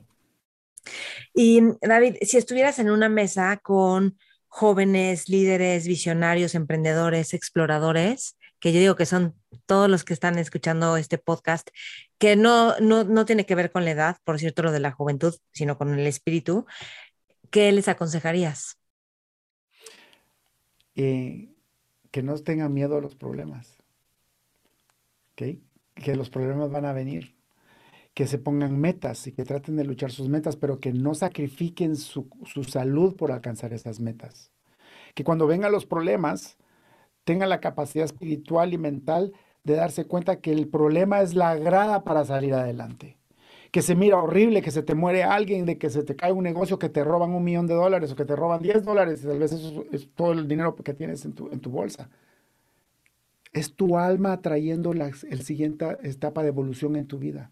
Y David, si estuvieras en una mesa con jóvenes, líderes, visionarios, emprendedores, exploradores, que yo digo que son todos los que están escuchando este podcast, que no, no, tiene que ver con la edad, por cierto, lo de la juventud, sino con el espíritu, ¿qué les aconsejarías? Eh, que no tengan miedo a los problemas, que los problemas van a venir que se pongan metas y que traten de luchar sus metas, pero que no sacrifiquen su, salud por alcanzar esas metas. Que cuando vengan los problemas, tengan la capacidad espiritual y mental de darse cuenta que el problema es la grada para salir adelante. Que se mira horrible, que se te muere alguien, de que se te cae un negocio, que te roban un millón de dólares o que te roban 10 dólares, tal vez eso es todo el dinero que tienes en tu, en tu bolsa. Es tu alma atrayendo la el siguiente etapa de evolución en tu vida.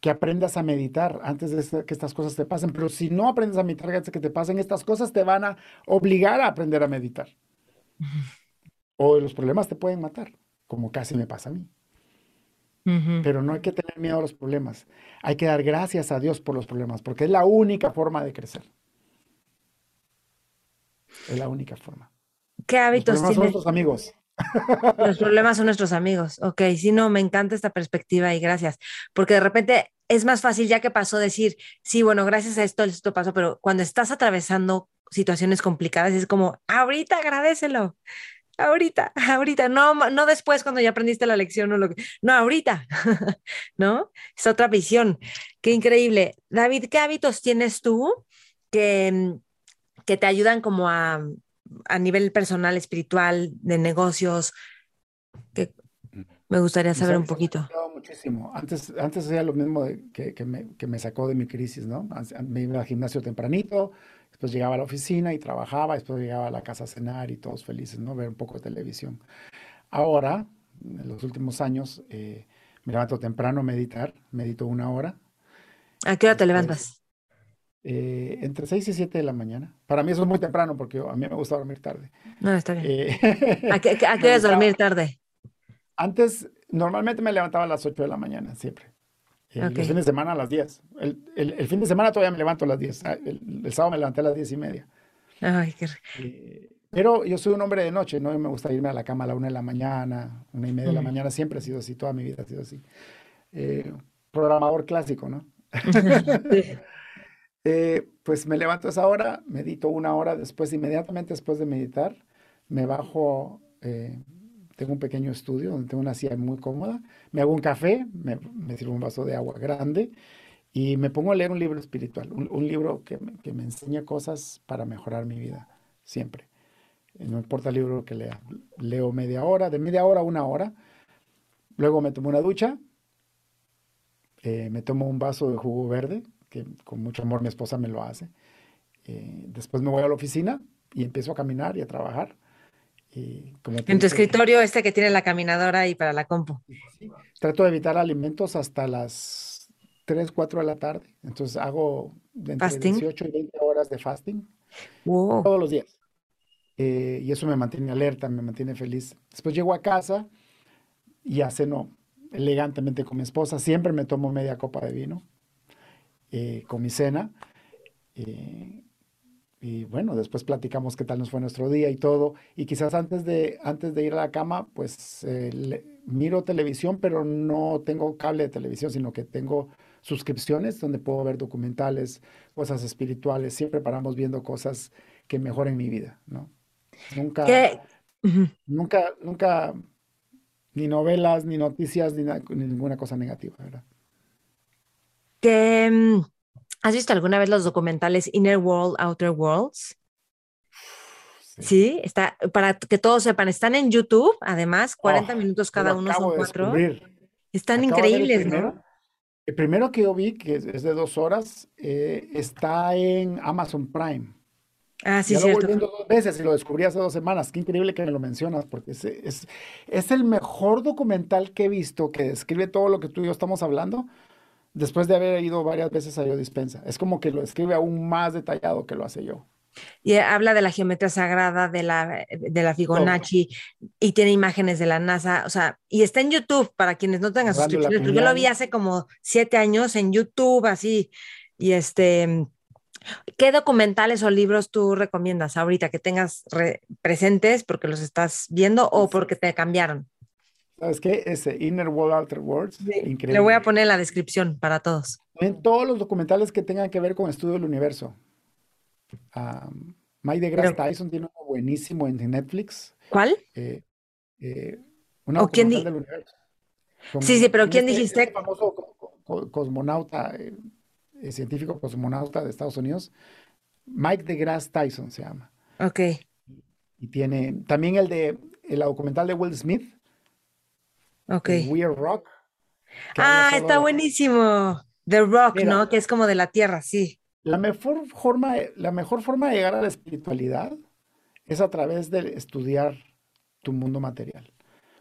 Que aprendas a meditar antes de que estas cosas te pasen. Pero si no aprendes a meditar antes de que te pasen estas cosas, te van a obligar a aprender a meditar. O los problemas te pueden matar, como casi me pasa a mí. Pero no hay que tener miedo a los problemas. Hay que dar gracias a Dios por los problemas, porque es la única forma de crecer. Es la única forma. ¿Qué hábitos tienes? Son nuestros amigos. Los problemas son nuestros amigos. Ok, sí, no, me encanta esta perspectiva y gracias. Porque de repente es más fácil ya que pasó decir, sí, bueno, gracias a esto, esto pasó, pero cuando estás atravesando situaciones complicadas es como, ahorita agradecelo ahorita, ahorita, no, no después cuando ya aprendiste la lección o lo que, no, ahorita, ¿no? Es otra visión. Qué increíble. David, ¿qué hábitos tienes tú que, que te ayudan como a, a nivel personal, espiritual, de negocios? Que me gustaría saber un poquito. Muchísimo. Antes, antes hacía lo mismo que, que, me, que, me, sacó de mi crisis, ¿no? Me iba al gimnasio tempranito, Después llegaba a la oficina y trabajaba, después llegaba a la casa a cenar y todos felices, ¿no? Ver un poco de televisión. Ahora, en los últimos años, eh, me levanto temprano a meditar, medito una hora. ¿A qué hora te levantas? Eh, entre 6 y 7 de la mañana. Para mí eso es muy temprano porque a mí me gusta dormir tarde. No, está bien. Eh, ¿A qué, a qué hora dormir tarde? Antes, normalmente me levantaba a las 8 de la mañana, siempre. El fin de semana a las 10. El, el, fin de semana todavía me levanto a las 10. Ah, el, sábado me levanté a las 10 y media. Ay, qué... Eh, pero yo soy un hombre de noche, no me gusta irme a la cama a la una de la mañana, una y media de la mañana, siempre ha sido así, toda mi vida ha sido así. Eh, programador clásico, ¿no? Eh, pues me levanto a esa hora, medito una hora, después, inmediatamente después de meditar, me bajo tengo un pequeño estudio donde tengo una silla muy cómoda, me hago un café, me, sirvo un vaso de agua grande y me pongo a leer un libro espiritual, un, libro que, que, me enseña cosas para mejorar mi vida, siempre. No importa el libro que lea, leo media hora, de media hora a una hora, luego me tomo una ducha, eh, me tomo un vaso de jugo verde, que con mucho amor mi esposa me lo hace, eh, después me voy a la oficina y empiezo a caminar y a trabajar en tu escritorio este que tiene la caminadora y para la compu. Trato de evitar alimentos hasta las 3, 4 de la tarde. Entonces hago entre 18 y 20 horas de fasting todos los días. Eh, y eso me mantiene alerta, me mantiene feliz. Después llego a casa y ya ceno elegantemente con mi esposa. Siempre me tomo media copa de vino eh, con mi cena. Eh, y bueno, después platicamos qué tal nos fue nuestro día y todo. Y quizás antes de, antes de ir a la cama, pues eh, miro televisión, pero no tengo cable de televisión, sino que tengo suscripciones donde puedo ver documentales, cosas espirituales. Siempre paramos viendo cosas que mejoren mi vida, ¿no? Nunca, nunca, nunca, ni novelas, ni noticias, ni, ni ninguna cosa negativa, ¿verdad? Que mm, ¿Has visto alguna vez los documentales Inner World, Outer Worlds? Sí. está, para que todos sepan, están en YouTube, además, 40 minutos cada uno, son cuatro. Están increíbles, ¿no? El primero que yo vi, que es de dos horas, eh, está en Amazon Prime. Ah, sí, ya cierto. Lo viendo dos veces y lo descubrí hace dos semanas. Qué increíble que me lo mencionas, porque es, es, es el mejor documental que he visto que describe todo lo que tú y yo estamos hablando después de haber ido varias veces a Yo Dispensa. Es como que lo escribe aún más detallado que lo hace yo. Y habla de la geometría sagrada, de la, de la Fibonacci, y tiene imágenes de la NASA, o sea, y está en YouTube para quienes no tengan suscripciones, yo lo vi hace como siete años en YouTube, así, y este, ¿qué documentales o libros tú recomiendas ahorita que tengas presentes porque los estás viendo o porque te cambiaron? ¿Sabes qué? Ese Inner World, Outer Worlds. increíble. Le voy a poner en la descripción para todos. En todos los documentales que tengan que ver con estudio del universo. Um, Mike deGrasse Tyson tiene uno buenísimo en Netflix. ¿Cuál? Eh, eh, una ¿O quién del universo. sí, sí, pero ¿quién este, dijiste? Este famoso cosmonauta, eh, científico cosmonauta de Estados Unidos. Mike deGrasse Tyson se llama. Ok. Y tiene también el de el documental de Will Smith Ok. We Rock. Ah, está buenísimo. The Rock, ¿no? Que es como de la tierra, sí. La mejor forma, la mejor forma de llegar a la espiritualidad es a través de estudiar tu mundo material.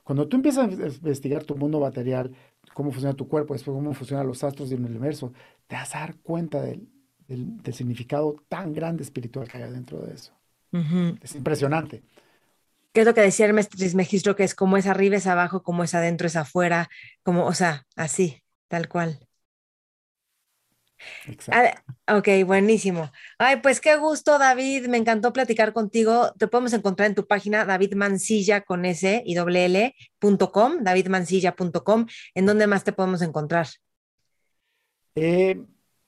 Cuando tú empiezas a investigar tu mundo material, cómo funciona tu cuerpo, después cómo funcionan los astros del universo, te vas a dar cuenta del, significado tan grande espiritual que hay dentro de eso. Es impresionante. ¿Qué es lo que decía Hermes Trismegisto? Que es como es arriba, es abajo, como es adentro, es afuera, como, o sea, así, tal cual. Exacto. Ah, ok, buenísimo. Ay, pues qué gusto, David. Me encantó platicar contigo. Te podemos encontrar en tu página davidmansilla con S y doble L punto com, davidmansilla.com. ¿En dónde más te podemos encontrar? Eh,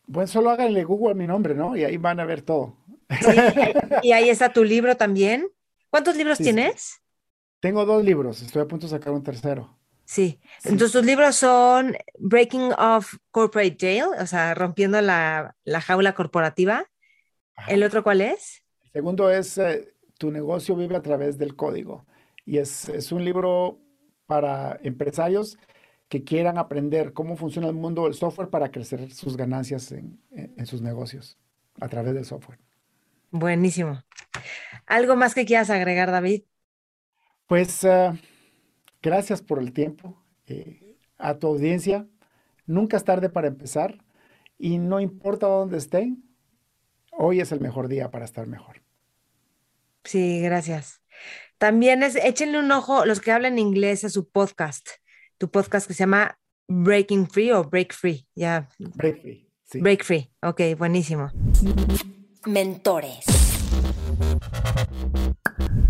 bueno, solo háganle Google a mi nombre, ¿no? Y ahí van a ver todo. y ahí está tu libro también. ¿Cuántos libros tienes? Tengo dos libros, estoy a punto de sacar un tercero. Sí. Entonces, tus libros son Breaking of Corporate Jail, o sea, rompiendo la, jaula corporativa. ¿El otro cuál es? El segundo es eh, Tu negocio vive a través del código. Y es, es, un libro para empresarios que quieran aprender cómo funciona el mundo del software para crecer sus ganancias en, en sus negocios a través del software. Buenísimo. ¿Algo más que quieras agregar, David? Pues uh, Gracias por el tiempo. Eh, a tu audiencia, nunca es tarde para empezar y no importa dónde estén, hoy es el mejor día para estar mejor. Sí, gracias. También es, échenle un ojo los que hablan inglés a su podcast, tu podcast que se llama Breaking Free o Break Free, ya. Break Free. Sí. Break Free, ok, buenísimo. Mentores.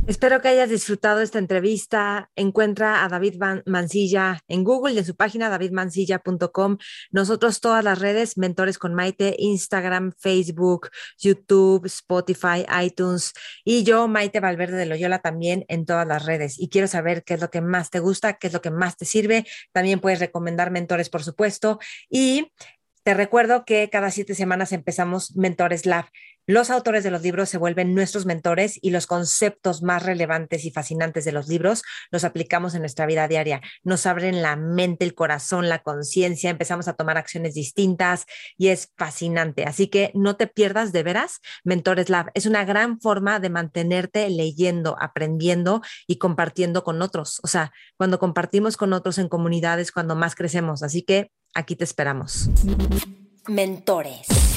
Espero que hayas disfrutado esta entrevista. Encuentra a David Mancilla en Google y en su página davidmancilla.com. Nosotros todas las redes, Mentores con Maite, Instagram, Facebook, YouTube, Spotify, iTunes y yo, Maite Valverde de Loyola, también en todas las redes. Y quiero saber qué es lo que más te gusta, qué es lo que más te sirve. También puedes recomendar mentores, por supuesto. Y te recuerdo que cada siete semanas empezamos Mentores Lab. Los autores de los libros se vuelven nuestros mentores y los conceptos más relevantes y fascinantes de los libros los aplicamos en nuestra vida diaria. Nos abren la mente, el corazón, la conciencia, empezamos a tomar acciones distintas y es fascinante. Así que no te pierdas de veras Mentores Lab. Es una gran forma de mantenerte leyendo, aprendiendo y compartiendo con otros. O sea, cuando compartimos con otros en comunidades, cuando más crecemos. Así que Aquí te esperamos. Mentores.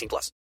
18 plus.